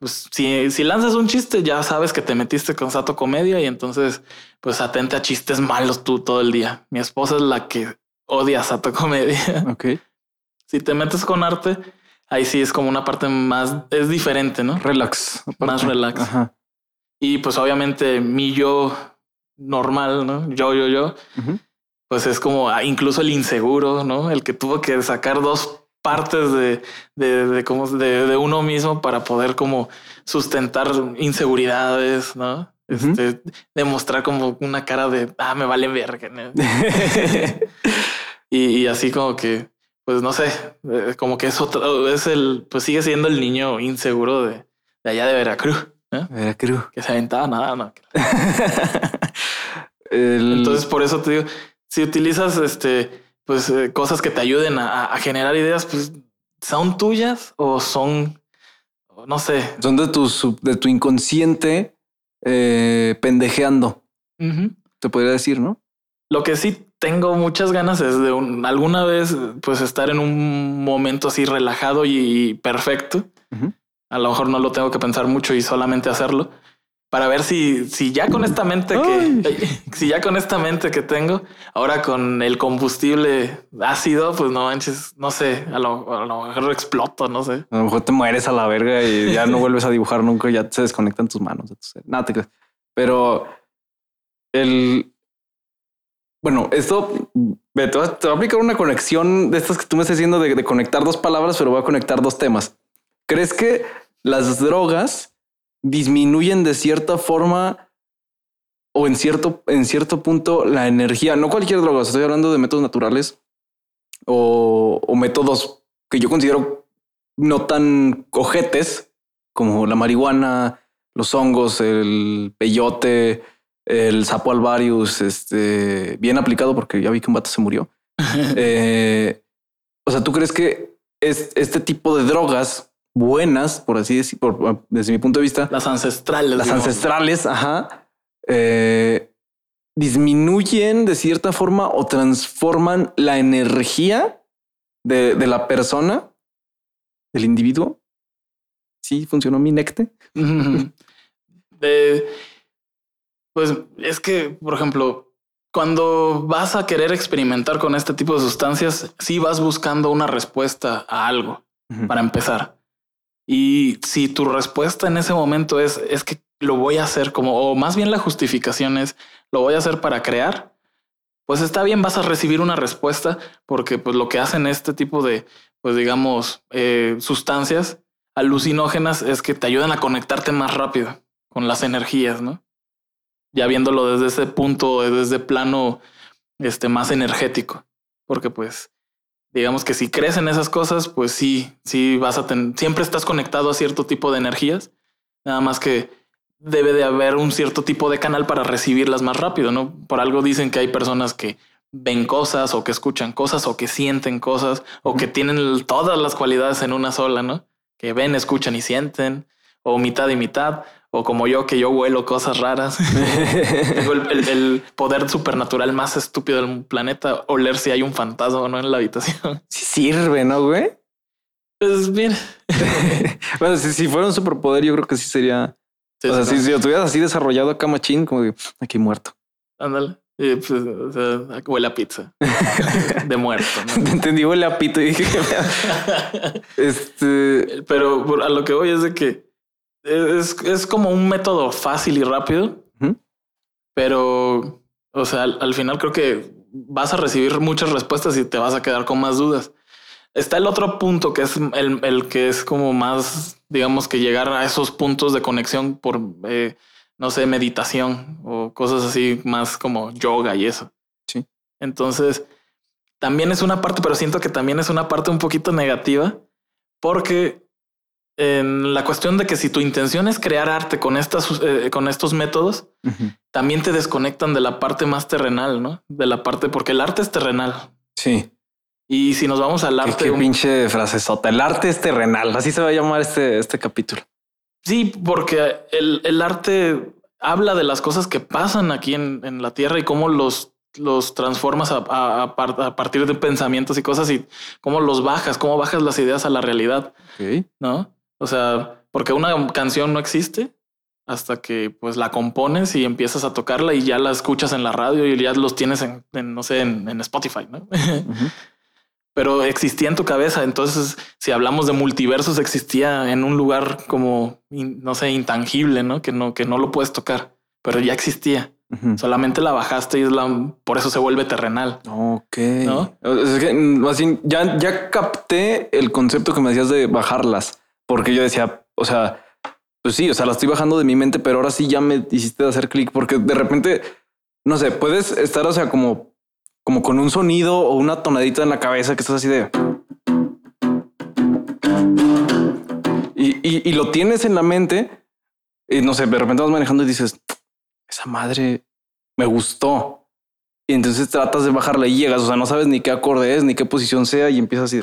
pues, si, si lanzas un chiste, ya sabes que te metiste con Sato Comedia y entonces, pues, atente a chistes malos tú todo el día. Mi esposa es la que odia Sato Comedia. ok. si te metes con arte, ahí sí es como una parte más, es diferente, ¿no? Relax. Más relax. Ajá. Y pues obviamente mi yo normal, ¿no? Yo, yo, yo, Ujú. pues es como ah, incluso el inseguro, ¿no? El que tuvo que sacar dos partes de, de, de, como de, de uno mismo para poder como sustentar inseguridades, ¿no? Este, demostrar como una cara de, ah, me vale verga. ¿no? y, y así como que, pues no sé, eh, como que es otro, es el, pues sigue siendo el niño inseguro de, de allá de Veracruz, ¿no? Veracruz. que se aventaba nada, no. El- Entonces, por eso te digo, si utilizas este, pues eh, cosas que te ayuden a, a generar ideas, pues son tuyas o son, no sé. son de tu, sub- de tu inconsciente eh, pendejeando, te podría decir, ¿no? Lo que sí tengo muchas ganas de un, alguna vez pues estar en un momento así relajado y perfecto. A lo mejor no lo tengo que pensar mucho y solamente hacerlo para ver si, si ya con esta mente que, si ya con esta mente que tengo, ahora con el combustible ácido, pues no manches, no sé, a lo, mejor exploto, no sé. A lo mejor te mueres a la verga y ya no vuelves a dibujar nunca, ya se desconectan tus manos. Nada, te Pero el, bueno, esto te va, a aplicar una conexión de estas que tú me estás diciendo de, de conectar dos palabras, pero voy a conectar dos temas. ¿Crees que las drogas disminuyen de cierta forma o en cierto, en cierto punto la energía, no cualquier droga, estoy hablando de métodos naturales o, métodos que yo considero no tan cojetes como la marihuana, los hongos, el peyote, el sapo alvarius, este, bien aplicado porque ya vi que un vato se murió. Eh, o sea, ¿tú crees que es, este tipo de drogas buenas, por así decir, desde mi punto de vista. Las ancestrales. Las ancestrales, ajá. Eh, disminuyen de cierta forma o transforman la energía de, la persona, del individuo. Sí, funcionó mi necte. pues es que, por ejemplo, cuando vas a querer experimentar con este tipo de sustancias, sí vas buscando una respuesta a algo para empezar. Y si tu respuesta en ese momento es, es que lo voy a hacer como, o más bien la justificación es, lo voy a hacer para crear, pues está bien, vas a recibir una respuesta porque pues lo que hacen este tipo de, pues digamos, eh, sustancias alucinógenas es que te ayudan a conectarte más rápido con las energías, ¿no? Ya viéndolo desde ese punto, desde plano este, más energético, porque pues digamos que si crees en esas cosas, pues sí, sí vas a tener, siempre estás conectado a cierto tipo de energías, nada más que debe de haber un cierto tipo de canal para recibirlas más rápido, ¿no? Por algo dicen que hay personas que ven cosas o que escuchan cosas o que sienten cosas o que tienen todas las cualidades en una sola, ¿no? Que ven, escuchan y sienten o mitad y mitad o como yo, que yo vuelo cosas raras. Tengo el, poder supernatural más estúpido del planeta, oler si hay un fantasma o no en la habitación. Sí sirve, ¿no, güey? Pues bien. bueno, si, fuera un superpoder, yo creo que sí sería. o sea, si, lo tuvieras así desarrollado acá machín, como de aquí muerto. Ándale. pues, huele a pizza de muerto. ¿no? entendí, huele a pito y dije, este, pero a lo que voy es de que es, es como un método fácil y rápido, pero, o sea, al, final creo que vas a recibir muchas respuestas y te vas a quedar con más dudas. Está el otro punto que es el, el que es como más, digamos que llegar a esos puntos de conexión por, eh, no sé, meditación o cosas así más como yoga y eso. Sí. Entonces, también es una parte, pero siento que también es una parte un poquito negativa porque en la cuestión de que si tu intención es crear arte con estas, eh, con estos métodos, también te desconectan de la parte más terrenal, ¿no? De la parte, porque el arte es terrenal. Sí. Y si nos vamos al arte. Qué, pinche frase sota. El arte es terrenal. Así se va a llamar este, este capítulo. Sí, porque el, el arte habla de las cosas que pasan aquí en, en la tierra y cómo los, los transformas a, a, a, partir de pensamientos y cosas y cómo los bajas, cómo bajas las ideas a la realidad. No? O sea, porque una canción no existe hasta que pues la compones y empiezas a tocarla y ya la escuchas en la radio y ya los tienes en, no sé, en, Spotify, ¿no? Pero existía en tu cabeza. Entonces, si hablamos de multiversos, existía en un lugar como, no sé, intangible, ¿no? Que no, que no lo puedes tocar, pero ya existía. Solamente la bajaste y es la, por eso se vuelve terrenal. Ok. ¿No? Es que, más bien, ya, ya capté el concepto que me decías de bajarlas porque yo decía, o sea, pues sí, o sea, la estoy bajando de mi mente, pero ahora sí ya me hiciste hacer clic porque de repente, no sé, puedes estar, o sea, como, como con un sonido o una tonadita en la cabeza que estás así de... Y, y, lo tienes en la mente y no sé, de repente vas manejando y dices, esa madre me gustó. Y entonces tratas de bajarla y llegas, o sea, no sabes ni qué acorde es, ni qué posición sea y empiezas así.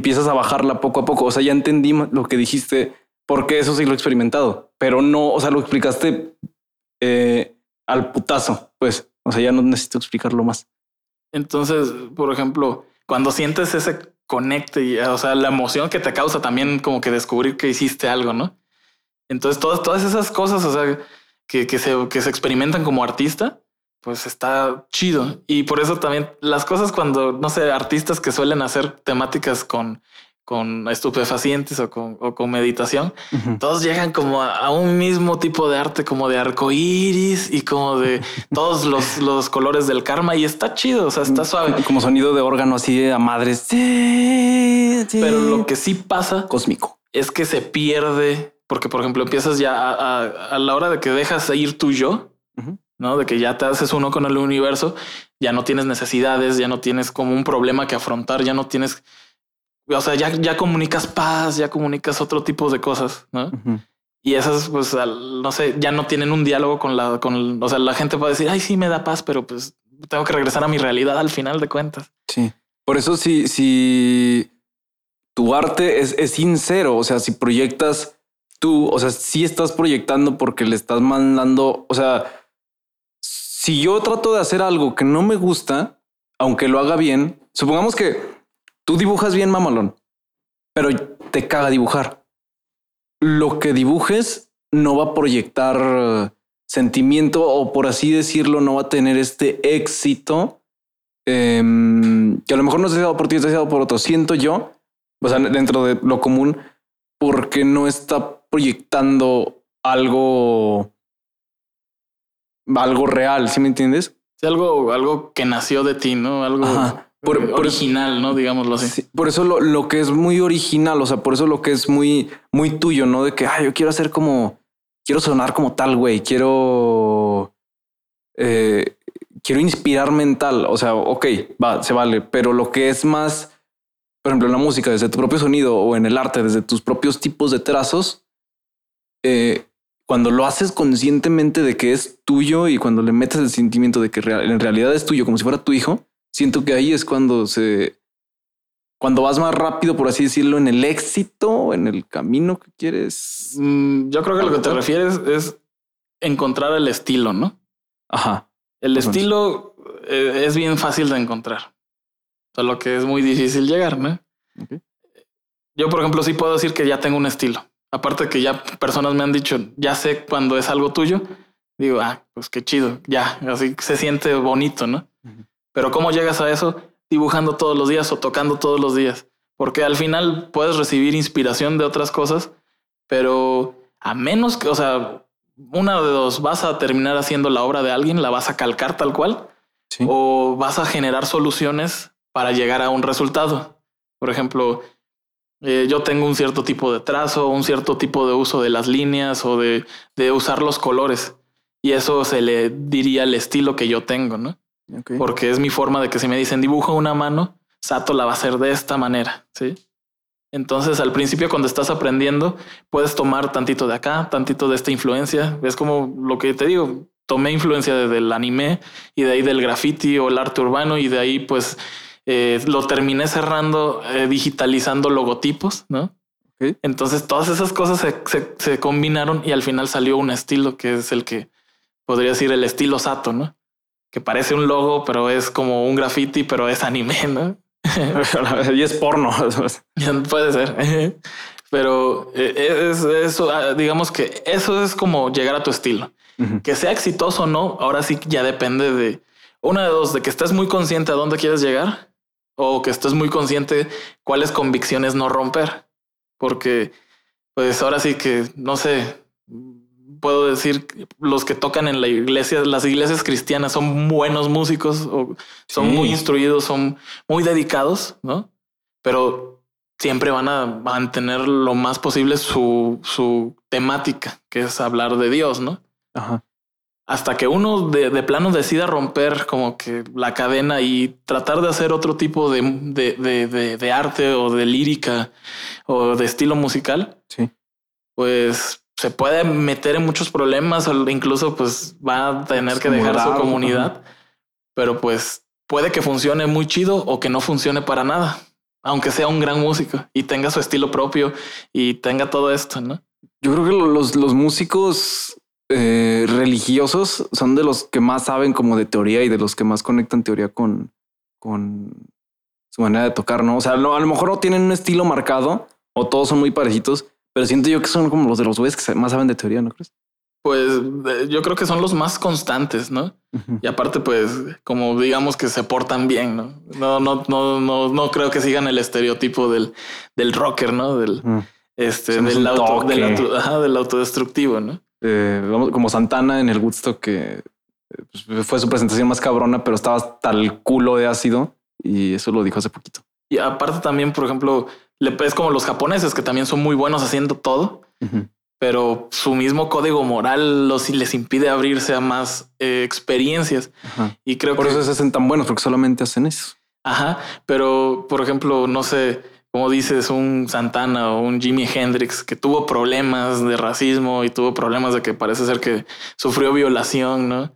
Empiezas a bajarla poco a poco. O sea, ya entendí lo que dijiste, porque eso sí lo he experimentado, pero no, o sea, lo explicaste eh, al putazo, pues. O sea, ya no necesito explicarlo más. Entonces, por ejemplo, cuando sientes ese conecte y, o sea, la emoción que te causa también como que descubrir que hiciste algo, ¿no? Entonces, todas, todas esas cosas, o sea, que, que, se, que se experimentan como artista, pues está chido. Y por eso también las cosas cuando, no sé, artistas que suelen hacer temáticas con con estupefacientes o con, o con meditación, todos llegan como a, un mismo tipo de arte, como de arco iris y como de todos los, los, colores del karma. Y está chido, o sea, está suave. Como sonido de órgano así a madres. Pero lo que sí pasa cósmico es que se pierde, porque por ejemplo empiezas ya a, a, la hora de que dejas ir tu yo, ¿no? De que ya te haces uno con el universo, ya no tienes necesidades, ya no tienes como un problema que afrontar, ya no tienes o sea, ya, ya comunicas paz, ya comunicas otro tipo de cosas, ¿no? Y esas, pues, no sé, ya no tienen un diálogo con la, con, o sea, la gente puede decir, ay, sí, me da paz, pero pues tengo que regresar a mi realidad al final de cuentas. Sí. Por eso, si, si tu arte es, es sincero, o sea, si proyectas tú, o sea, si estás proyectando porque le estás mandando, o sea, si yo trato de hacer algo que no me gusta, aunque lo haga bien, supongamos que Tú dibujas bien, mamalón, pero te caga dibujar. Lo que dibujes no va a proyectar sentimiento o por así decirlo, no va a tener este éxito em, que a lo mejor no es deseado por ti, es deseado por otro. Siento yo, o sea, dentro de lo común, porque no está proyectando algo, algo real. ¿Sí me entiendes? Sí, algo, algo que nació de ti, no algo. Por, original, ¿no? Digámoslo así. por eso lo, lo, que es muy original, o sea, por eso lo que es muy, muy tuyo, ¿no? De que, ay, yo quiero hacer como, quiero sonar como tal, güey, quiero, eh, quiero inspirar mental, o sea, ok, va, se vale, pero lo que es más, por ejemplo, en la música, desde tu propio sonido o en el arte, desde tus propios tipos de trazos, eh, cuando lo haces conscientemente de que es tuyo y cuando le metes el sentimiento de que en realidad es tuyo, como si fuera tu hijo, siento que ahí es cuando se, cuando vas más rápido, por así decirlo, en el éxito, en el camino que quieres. Mm, yo creo que lo que te refieres es encontrar el estilo, ¿no? Ajá. El estilo eh, es bien fácil de encontrar, solo que es muy difícil llegar, ¿no? Yo, por ejemplo, sí puedo decir que ya tengo un estilo. Aparte que ya personas me han dicho, ya sé cuando es algo tuyo. Digo, ah, pues qué chido, ya, así se siente bonito, ¿no? Pero ¿cómo llegas a eso? Dibujando todos los días o tocando todos los días. Porque al final puedes recibir inspiración de otras cosas, pero a menos que, o sea, una de dos, vas a terminar haciendo la obra de alguien, la vas a calcar tal cual, o vas a generar soluciones para llegar a un resultado. Por ejemplo, eh, yo tengo un cierto tipo de trazo, un cierto tipo de uso de las líneas o de, de usar los colores. Y eso se le diría el estilo que yo tengo, ¿no? Porque es mi forma de que si me dicen dibujo una mano, Sato la va a hacer de esta manera, ¿sí? Entonces al principio cuando estás aprendiendo puedes tomar tantito de acá, tantito de esta influencia. Es como lo que te digo, tomé influencia del anime y de ahí del graffiti o el arte urbano y de ahí pues eh, lo terminé cerrando eh, digitalizando logotipos, ¿no? Entonces todas esas cosas se, se, combinaron y al final salió un estilo que es el que podría decir el estilo Sato, ¿no? que parece un logo, pero es como un graffiti, pero es anime, ¿no? y es porno. Puede ser. Pero eh, es eso, ah, digamos que eso es como llegar a tu estilo. Que sea exitoso o no, ahora sí ya depende de una de dos, de que estés muy consciente a dónde quieres llegar o que estés muy consciente cuáles convicciones no romper. Porque pues ahora sí que, no sé, puedo decir los que tocan en la iglesia, las iglesias cristianas son buenos músicos o son muy instruidos, son muy dedicados, ¿no? Pero siempre van a mantener lo más posible su, su temática, que es hablar de Dios, ¿no? Ajá. Hasta que uno de, de, plano decida romper como que la cadena y tratar de hacer otro tipo de, de, de arte o de lírica o de estilo musical. Sí. Pues se puede meter en muchos problemas o incluso pues va a tener que dejar su comunidad, pero pues puede que funcione muy chido o que no funcione para nada, aunque sea un gran músico y tenga su estilo propio y tenga todo esto, ¿no? Yo creo que los, los músicos eh, religiosos son de los que más saben como de teoría y de los que más conectan teoría con, con su manera de tocar, ¿no? O sea, no, a lo mejor no tienen un estilo marcado o todos son muy parecidos, pero siento yo que son como los de los güeyes que más saben de teoría, ¿no crees? Pues eh, yo creo que son los más constantes, ¿no? Y aparte, pues, como digamos que se portan bien, ¿no? No, no, no, no, no creo que sigan el estereotipo del, del rocker, ¿no? Del, este, del, auto, del, autodestructivo, ¿no? Eh, como Santana en el Woodstock, que pues, fue su presentación más cabrona, pero estaba hasta el culo de ácido y eso lo dijo hace poquito. Y aparte también, por ejemplo, es como los japoneses que también son muy buenos haciendo todo, pero su mismo código moral los les impide abrirse a más eh, experiencias. Y creo por eso se hacen tan buenos porque solamente hacen eso. Ajá, pero por ejemplo, no sé, como dices, un Santana o un Jimi Hendrix que tuvo problemas de racismo y tuvo problemas de que parece ser que sufrió violación, ¿no?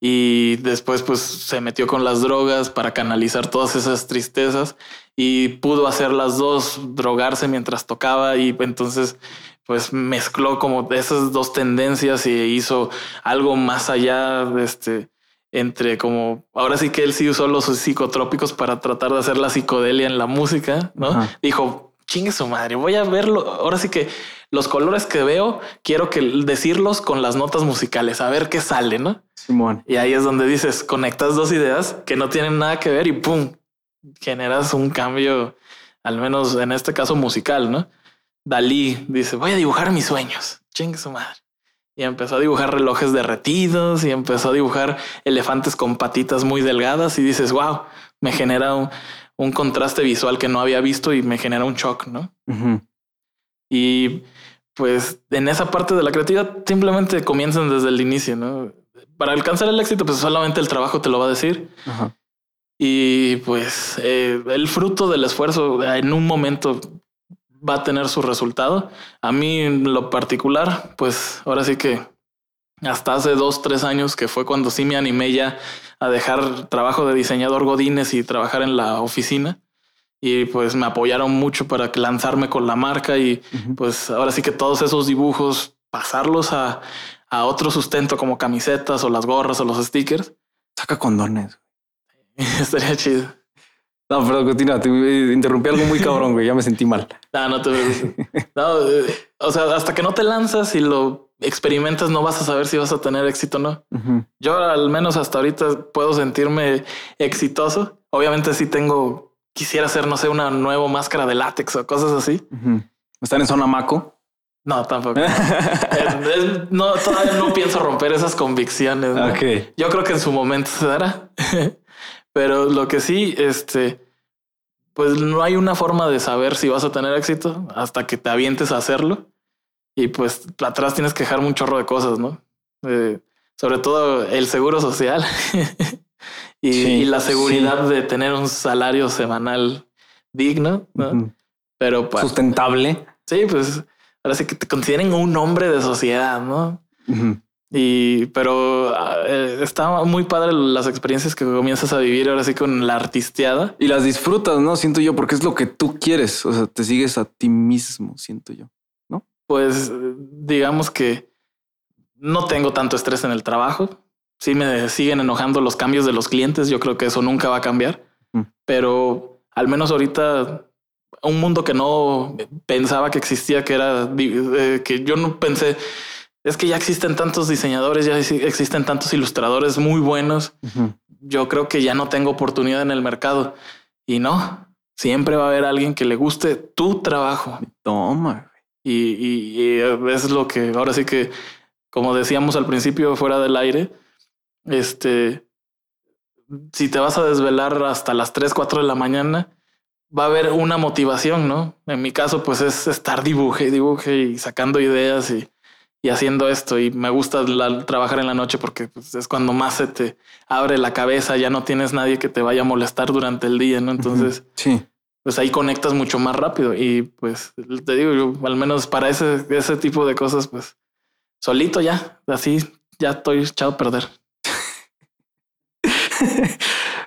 Y después pues se metió con las drogas para canalizar todas esas tristezas y pudo hacer las dos, drogarse mientras tocaba y entonces pues mezcló como esas dos tendencias y hizo algo más allá de este entre como ahora sí que él sí usó los psicotrópicos para tratar de hacer la psicodelia en la música, ¿no? Dijo, chingue su madre, voy a verlo. Ahora sí que los colores que veo, quiero que decirlos con las notas musicales, a ver qué sale, ¿no? Simón. Y ahí es donde dices, conectas dos ideas que no tienen nada que ver y pum, generas un cambio, al menos en este caso musical, ¿no? Dalí dice, voy a dibujar mis sueños. Chingue su madre y empezó a dibujar relojes derretidos y empezó a dibujar elefantes con patitas muy delgadas y dices, wow, me genera un, contraste visual que no había visto y me genera un shock, ¿no? Y pues en esa parte de la creatividad simplemente comienzan desde el inicio, ¿no? Para alcanzar el éxito, pues solamente el trabajo te lo va a decir. Y pues eh, el fruto del esfuerzo en un momento va a tener su resultado. A mí en lo particular, pues ahora sí que hasta hace dos, tres años que fue cuando sí me animé ya a dejar trabajo de diseñador Godines y trabajar en la oficina. Y pues me apoyaron mucho para lanzarme con la marca y pues ahora sí que todos esos dibujos, pasarlos a, a otro sustento como camisetas o las gorras o los stickers. Saca condones. Estaría chido. No, pero continúa, te interrumpí algo muy cabrón, güey, ya me sentí mal. No, no te no, eh, o sea, hasta que no te lanzas y lo experimentas, no vas a saber si vas a tener éxito o no. Yo al menos hasta ahorita puedo sentirme exitoso. Obviamente sí tengo, quisiera hacer, no sé, una nueva máscara de látex o cosas así. ¿Están en zona maco? No, tampoco. no, todavía no pienso romper esas convicciones. Yo creo que en su momento se dará. Pero lo que sí, este, pues no hay una forma de saber si vas a tener éxito hasta que te avientes a hacerlo. Y pues atrás tienes que dejar un chorro de cosas, ¿no? Eh, sobre todo el seguro social y, la seguridad de tener un salario semanal digno, ¿no? Pero sustentable. Sí, pues ahora sí que te consideren un hombre de sociedad, ¿no? Y, pero eh, está muy padre las experiencias que comienzas a vivir ahora sí con la artisteada. Y las disfrutas, ¿no? Siento yo, porque es lo que tú quieres. O sea, te sigues a ti mismo, siento yo, ¿no? Pues digamos que no tengo tanto estrés en el trabajo. Sí me siguen enojando los cambios de los clientes. Yo creo que eso nunca va a cambiar. Mm. Pero al menos ahorita un mundo que no pensaba que existía, que era eh, que yo no pensé es que ya existen tantos diseñadores, ya existen tantos ilustradores muy buenos. Yo creo que ya no tengo oportunidad en el mercado. Y no, siempre va a haber alguien que le guste tu trabajo. Toma. Y, es lo que ahora sí que, como decíamos al principio, fuera del aire, este, si te vas a desvelar hasta las 3, 4 de la mañana, va a haber una motivación, ¿no? En mi caso, pues es estar dibuje y dibuje y sacando ideas y y haciendo esto y me gusta trabajar en la noche porque pues, es cuando más se te abre la cabeza, ya no tienes nadie que te vaya a molestar durante el día, ¿no? Entonces, sí. pues ahí conectas mucho más rápido y pues te digo, yo al menos para ese, ese tipo de cosas, pues solito ya, así ya estoy echado a perder.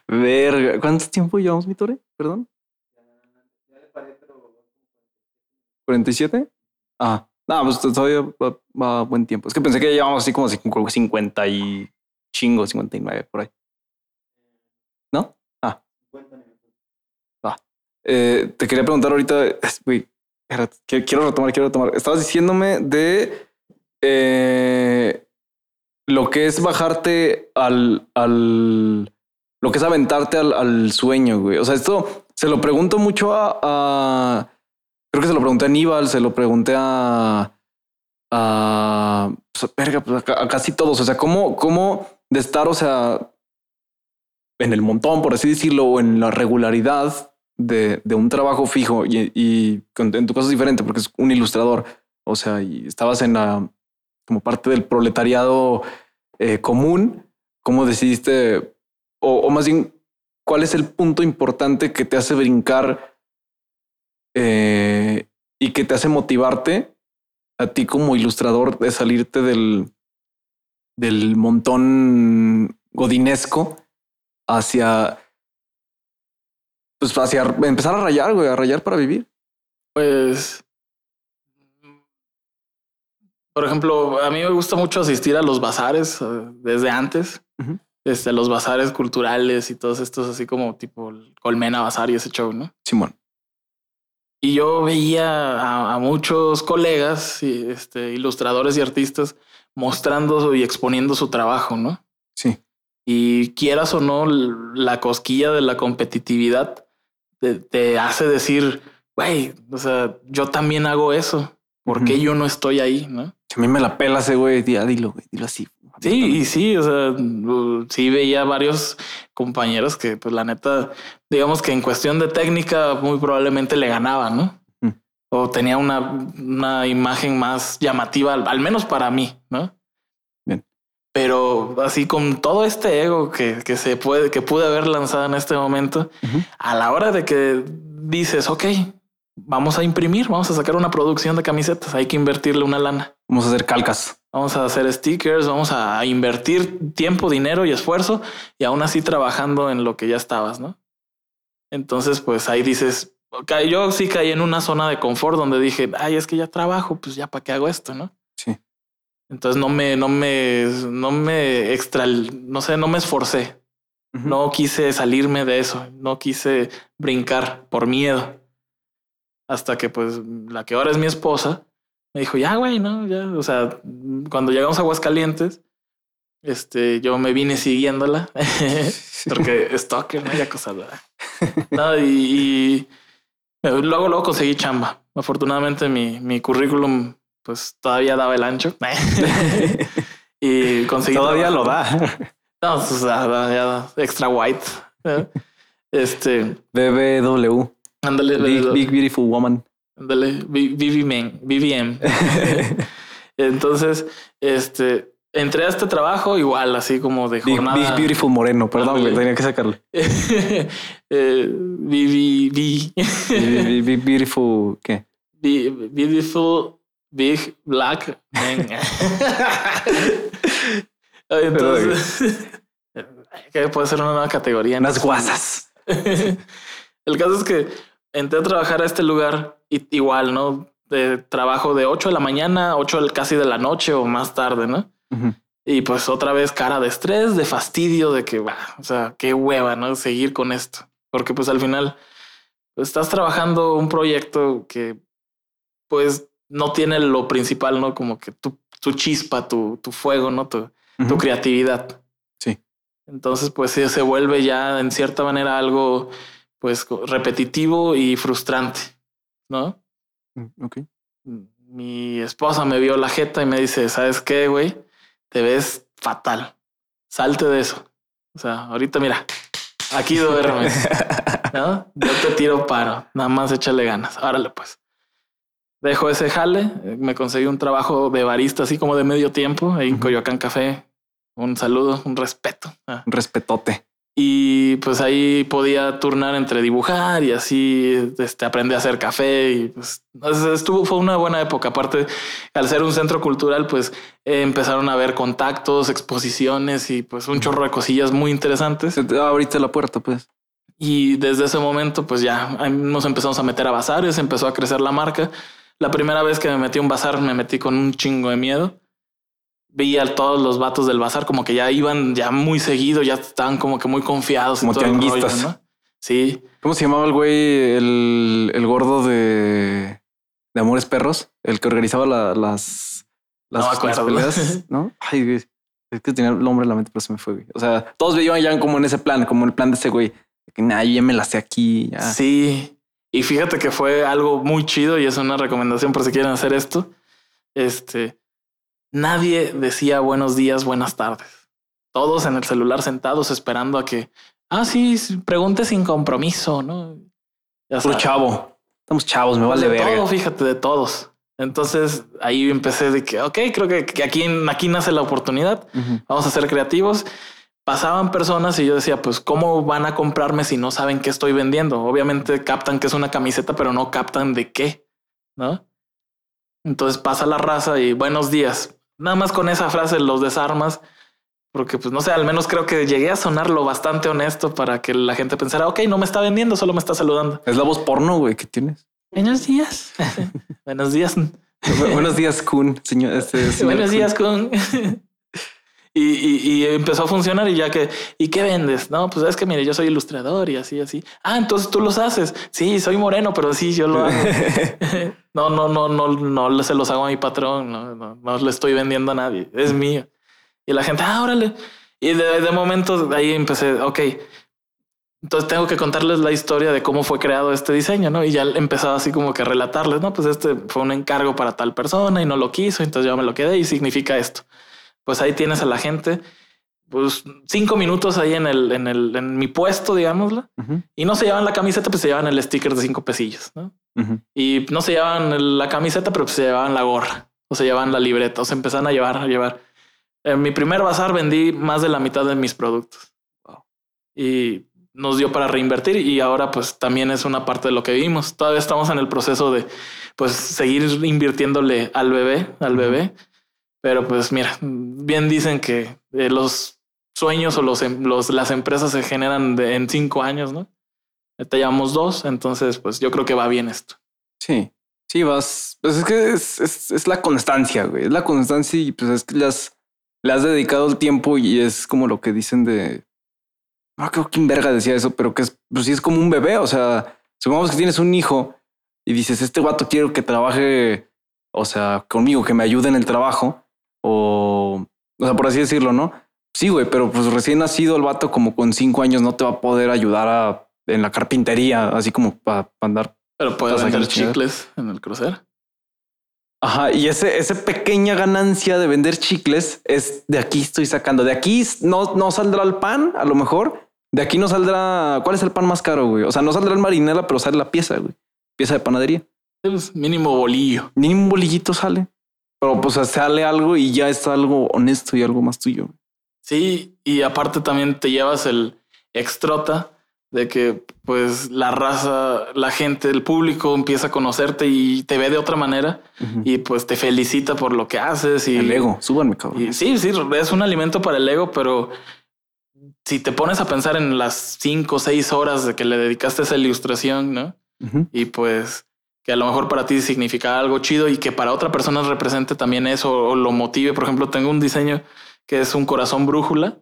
Verga, ¿cuánto tiempo llevamos, mi Tore? Perdón. ¿47? Ah, No, pues todavía va, buen tiempo. Es que pensé que ya llevamos así como cincu- 50 y chingo, 59 por ahí. ¿No? Ah, eh, te quería preguntar ahorita, que- quiero retomar, quiero retomar. Estabas diciéndome de eh, lo que es bajarte al, al, lo que es aventarte al, sueño, güey. O sea, esto se lo pregunto mucho a- creo que se lo pregunté a Aníbal, se lo pregunté a, a, pues, verga, pues, a, casi todos. O sea, cómo, cómo de estar, o sea, en el montón, por así decirlo, o en la regularidad de, de un trabajo fijo y, en tu caso es diferente porque es un ilustrador. O sea, y estabas en la, como parte del proletariado eh, común. ¿Cómo decidiste, o más bien, cuál es el punto importante que te hace brincar eh, y que te hace motivarte a ti como ilustrador de salirte del, del montón godinesco hacia, pues hacia empezar a rayar, güey, a rayar para vivir. Pues, por ejemplo, a mí me gusta mucho asistir a los bazares eh, desde antes, Ujú. desde los bazares culturales y todos estos así como tipo el Colmena Bazar y ese show, ¿no? Simón. Y yo veía a, a muchos colegas, y, este, ilustradores y artistas mostrando y exponiendo su trabajo, ¿no? Sí. Y quieras o no, la cosquilla de la competitividad te, te hace decir, güey, o sea, yo también hago eso. ¿Por qué yo no estoy ahí? ¿no? A mí me la pela ese güey. Ya dilo, güey, dilo así. Sí, y sí, o sea, uh, sí veía varios compañeros que, pues la neta, digamos que en cuestión de técnica muy probablemente le ganaba, ¿no? Mm. O tenía una, una imagen más llamativa, al, menos para mí, ¿no? Bien. Pero así con todo este ego que, que se puede, que pude haber lanzado en este momento, a la hora de que dices, ok, vamos a imprimir, vamos a sacar una producción de camisetas, hay que invertirle una lana. Vamos a hacer calcas. Vamos a hacer stickers, vamos a invertir tiempo, dinero y esfuerzo y aún así trabajando en lo que ya estabas, ¿no? Entonces, pues ahí dices, ok, yo sí caí en una zona de confort donde dije, ay, es que ya trabajo, pues ya para qué hago esto, ¿no? Sí. Entonces no me, no me, no me extra, no sé, no me esforcé. No quise salirme de eso, no quise brincar por miedo. Hasta que pues la que ahora es mi esposa me dijo, ya, güey, no, ya, o sea, cuando llegamos a Aguascalientes, este, yo me vine siguiéndola, porque stalker, no hay cosas, ¿verdad? No, y, y luego, luego conseguí chamba. Afortunadamente mi, mi currículum pues todavía daba el ancho. y conseguí Todavía lo da. No, o sea, da- ya da extra white. Este, BBW. ándale, Big, Big Beautiful Woman. Ándale, VVM, VVM. Entonces, este, entré a este trabajo igual, así como de Big, jornada. Big Beautiful Moreno. Perdón, güey, tenía que sacarle. eh, VVV. Big, Big Beautiful, ¿qué? Be- Beautiful Big Black Man. Entonces, que puede ser una nueva categoría. Unas guasas. El caso es que entré a trabajar a este lugar y igual, ¿no? De trabajo de 8 de la mañana, 8 del- casi de la noche o más tarde, ¿no? Y pues otra vez cara de estrés, de fastidio, de que, bah, o sea, qué hueva, ¿no? Seguir con esto. Porque pues al final pues, estás trabajando un proyecto que pues no tiene lo principal, ¿no? Como que tu, tu chispa, tu, tu fuego, ¿no? Tu, tu creatividad. Sí. Entonces pues se vuelve ya en cierta manera algo pues repetitivo y frustrante, ¿no? Mm, Ok. Mi esposa me vio la jeta y me dice, ¿sabes qué, güey? Te ves fatal. Salte de eso. O sea, ahorita mira, aquí duermes. ¿no? Yo te tiro paro. Nada más échale ganas. Árale, pues. Dejo ese jale. eh, Me conseguí un trabajo de barista, así como de medio tiempo, ahí en. Coyoacán Café. Un saludo, un respeto. Ah. Un respetote. Y pues ahí podía turnar entre dibujar y así este, aprendí a hacer café y pues es- estuvo, fue una buena época. Aparte, al ser un centro cultural, pues eh, empezaron a haber contactos, exposiciones y pues un chorro de cosillas muy interesantes. Se te abriste la puerta, pues. Y desde ese momento, pues ya nos empezamos a meter a bazares, empezó a crecer la marca. La primera vez que me metí a un bazar me metí con un chingo de miedo. Vi a todos los vatos del bazar como que ya iban ya muy seguido, ya estaban como que muy confiados. Como el rollo, tianguistas. ¿no? Sí. ¿Cómo se llamaba el güey, el, el gordo de, de Amores Perros? El que organizaba la- las, las, No las peleas, ¿no? Ay, güey. Es que tenía el nombre en la mente, pero se me fue, güey. O sea, todos iban ya como en ese plan, como el plan de ese güey. Que nah, yo ya me la sé aquí. Ya. Sí. Y fíjate que fue algo muy chido y es una recomendación por si quieren hacer esto. Este, nadie decía buenos días, buenas tardes. Todos en el celular sentados esperando a que, ah, sí, pregunte sin compromiso, ¿no? Ya Puro chavo. Estamos chavos, me vale de verga. todo, fíjate, de todos. Entonces ahí empecé de que, ok, creo que, que aquí, aquí nace la oportunidad. Vamos a ser creativos. Pasaban personas y yo decía, pues, ¿cómo van a comprarme si no saben qué estoy vendiendo? Obviamente captan que es una camiseta, pero no captan de qué, ¿no? Entonces pasa la raza y buenos días. Nada más con esa frase los desarmas, porque pues no sé, al menos creo que llegué a sonar lo bastante honesto para que la gente pensara, ok, no me está vendiendo, solo me está saludando. Es la voz porno, güey, que tienes. Buenos días. buenos días. Bu- Buenos días, Kun, señor. Este, señor Buenos Kun. días con... y, y- y empezó a funcionar y ya que, ¿y qué vendes? No, pues es que mire, yo soy ilustrador y así, así. Ah, entonces tú los haces. Sí, soy moreno, pero sí, yo lo hago. no, no, no, no, no se los hago a mi patrón. No, no, no le estoy vendiendo a nadie. Es mío. Y la gente, ah, órale. Y de, de momento ahí empecé, ok. Entonces tengo que contarles la historia de cómo fue creado este diseño, ¿no? Y ya empezaba así como que relatarles, no, pues este fue un encargo para tal persona y no lo quiso, entonces yo me lo quedé y significa esto. Pues ahí tienes a la gente, pues cinco minutos ahí en el, en el, en mi puesto, digámoslo, Ujú, y no se llevan la camiseta, pues se llevan el sticker de cinco pesillos, ¿no? Y no se llevaban el- la camiseta, pero pues se llevaban la gorra o se llevaban la libreta o se empezaron a llevar, a llevar. En mi primer bazar vendí más de la mitad de mis productos. Wow. Y nos dio para reinvertir y ahora pues también es una parte de lo que vimos. Todavía estamos en el proceso de pues seguir invirtiéndole al bebé, al bebé. Pero pues mira, bien dicen que eh, los sueños o los, em- los las empresas se generan de- en cinco años, ¿no? Te llevamos dos, entonces pues yo creo que va bien esto. Sí, sí, vas. Pues es que es, es, es la constancia, güey. Es la constancia y pues es que le has, le has dedicado el tiempo y es como lo que dicen de. No creo que verga decía eso, pero que es, pues sí, es como un bebé. O sea, supongamos que tienes un hijo y dices, este guato quiero que trabaje, o sea, conmigo, que me ayude en el trabajo o, o sea, por así decirlo, ¿no? Sí, güey, pero pues recién nacido el vato como con cinco años no te va a poder ayudar a, en la carpintería, así como para andar Pero puede Vas a vender chicles en el crucero. Ajá, y ese, esa pequeña ganancia de vender chicles es de aquí estoy sacando. De aquí no, no saldrá el pan, a lo mejor. De aquí no saldrá. ¿Cuál es el pan más caro, güey? O sea, no saldrá el marinela, pero sale la pieza, güey. Pieza de panadería. Es mínimo bolillo. Ni un bolillito sale. Pero pues sale algo y ya es algo honesto y algo más tuyo. Sí, y aparte también te llevas el extrota de que pues la raza, la gente, el público empieza a conocerte y te ve de otra manera y pues te felicita por lo que haces y el ego, súbanme, cabrón. Y sí, sí, es un alimento para el ego, pero si te pones a pensar en las cinco o seis horas de que le dedicaste a esa ilustración, ¿no? Y pues que a lo mejor para ti significa algo chido y que para otra persona represente también eso o lo motive. Por ejemplo, tengo un diseño que es un corazón brújula,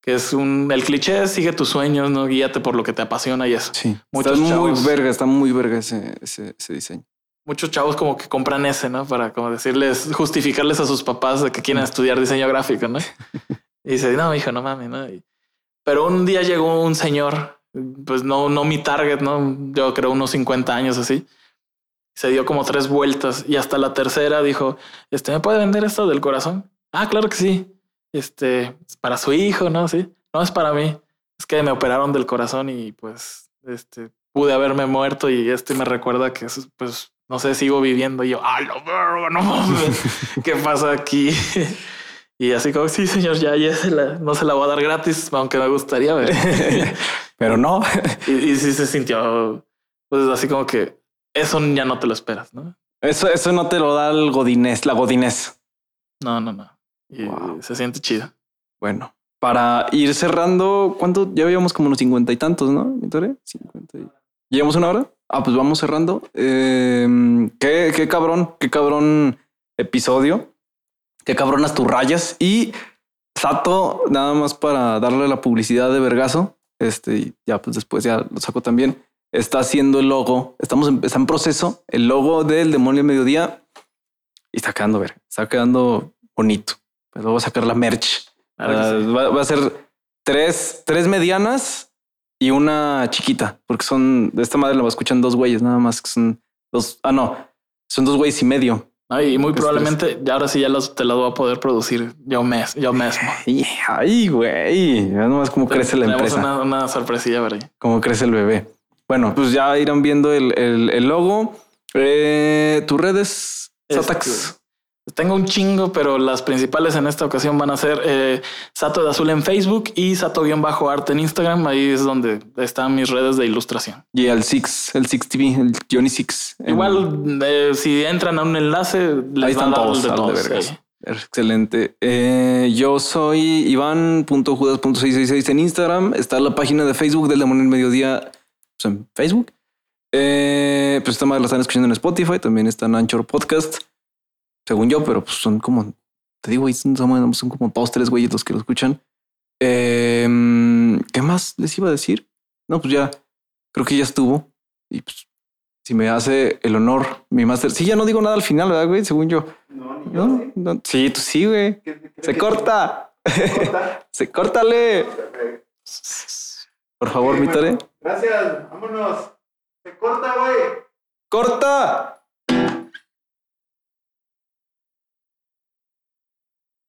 que es un el cliché sigue tus sueños, no guíate por lo que te apasiona y eso. Sí, Muchos está muy chavos- verga, está muy verga ese, ese, ese diseño. Muchos chavos como que compran ese, ¿no? Para como decirles, justificarles a sus papás de que quieren estudiar diseño gráfico, ¿no? Y dice, no, hijo, no mames, ¿no? Y- pero un día llegó un señor, pues no, no mi target, ¿no? Yo creo unos 50 años así. Se dio como tres vueltas y hasta la tercera dijo, este, ¿me puede vender esto del corazón? Ah, claro que sí. Este, es para su hijo, ¿no? Sí. No es para mí. Es que me operaron del corazón y pues, este, pude haberme muerto y este me recuerda que, pues, no sé, sigo viviendo. Y yo, ¡ah, verga, no mames! ¿Qué pasa aquí? Y así como, sí, señor, ya, ya se la- no se la voy a dar gratis, aunque me gustaría ver. Pero no. y, y sí se sintió, pues así como que eso ya no te lo esperas, ¿no? Eso, eso no te lo da el godinés, la godinés. No, no, no. Y Wow. se siente chido. Bueno, para ir cerrando, ¿cuánto? Ya llevamos como unos cincuenta y tantos, ¿no? Vittoria? 50 y... ¿Llevamos una hora? Ah, pues vamos cerrando. Eh, qué, qué cabrón, qué cabrón episodio. Qué cabronas tus rayas. Y Sato, nada más para darle la publicidad de Vergazo. Este, y ya pues después ya lo saco también. Está haciendo el logo. Estamos en, está en proceso. El logo del demonio mediodía. Y está quedando ver, está quedando bonito. Pues luego sacar la merch. Claro Ah, sí. va, va a ser tres, tres medianas y una chiquita, porque son de esta madre la escuchan dos güeyes, nada más que son dos. Ah, no, son dos güeyes y medio. No, y muy probablemente ya ahora sí ya los, te las voy a poder producir yo, mes, yo mismo. Ay, Ay, güey, nomás cómo crece la empresa, Una, una sorpresilla, ¿verdad? cómo crece el bebé. Bueno, pues ya irán viendo el, el- el logo. Eh, tus redes, Este, Satax. Tengo un chingo, pero las principales en esta ocasión van a ser eh, Sato de Azul en Facebook y Sato-Arte en Instagram. Ahí es donde están mis redes de ilustración. Y el Six, el Six TV, el Johnny Six. Igual, eh, si entran a un enlace, les Ahí están todos, de de todos, sí. Excelente. Eh, yo soy Iván.judas.666 en Instagram. Está la página de Facebook del Demonio del Mediodía pues, en Facebook. Eh, pues esta madre la están escuchando en Spotify. También está en Anchor Podcast. Según yo, pero pues son como, te digo, son, son como dos, tres güeyes los que lo escuchan. Eh, ¿Qué más les iba a decir? No, pues ya creo que ya estuvo. Y pues, si me hace el honor, mi máster. Sí, ya no digo nada al final, ¿verdad, güey? Según yo. No, ni yo. ¿No? sí. no. Sí, tú sí, güey. ¿Qué- qué- Se qué- corta. corta? Se córtale. Por favor, bueno, Gracias, vámonos. Se corta, güey. ¡Corta!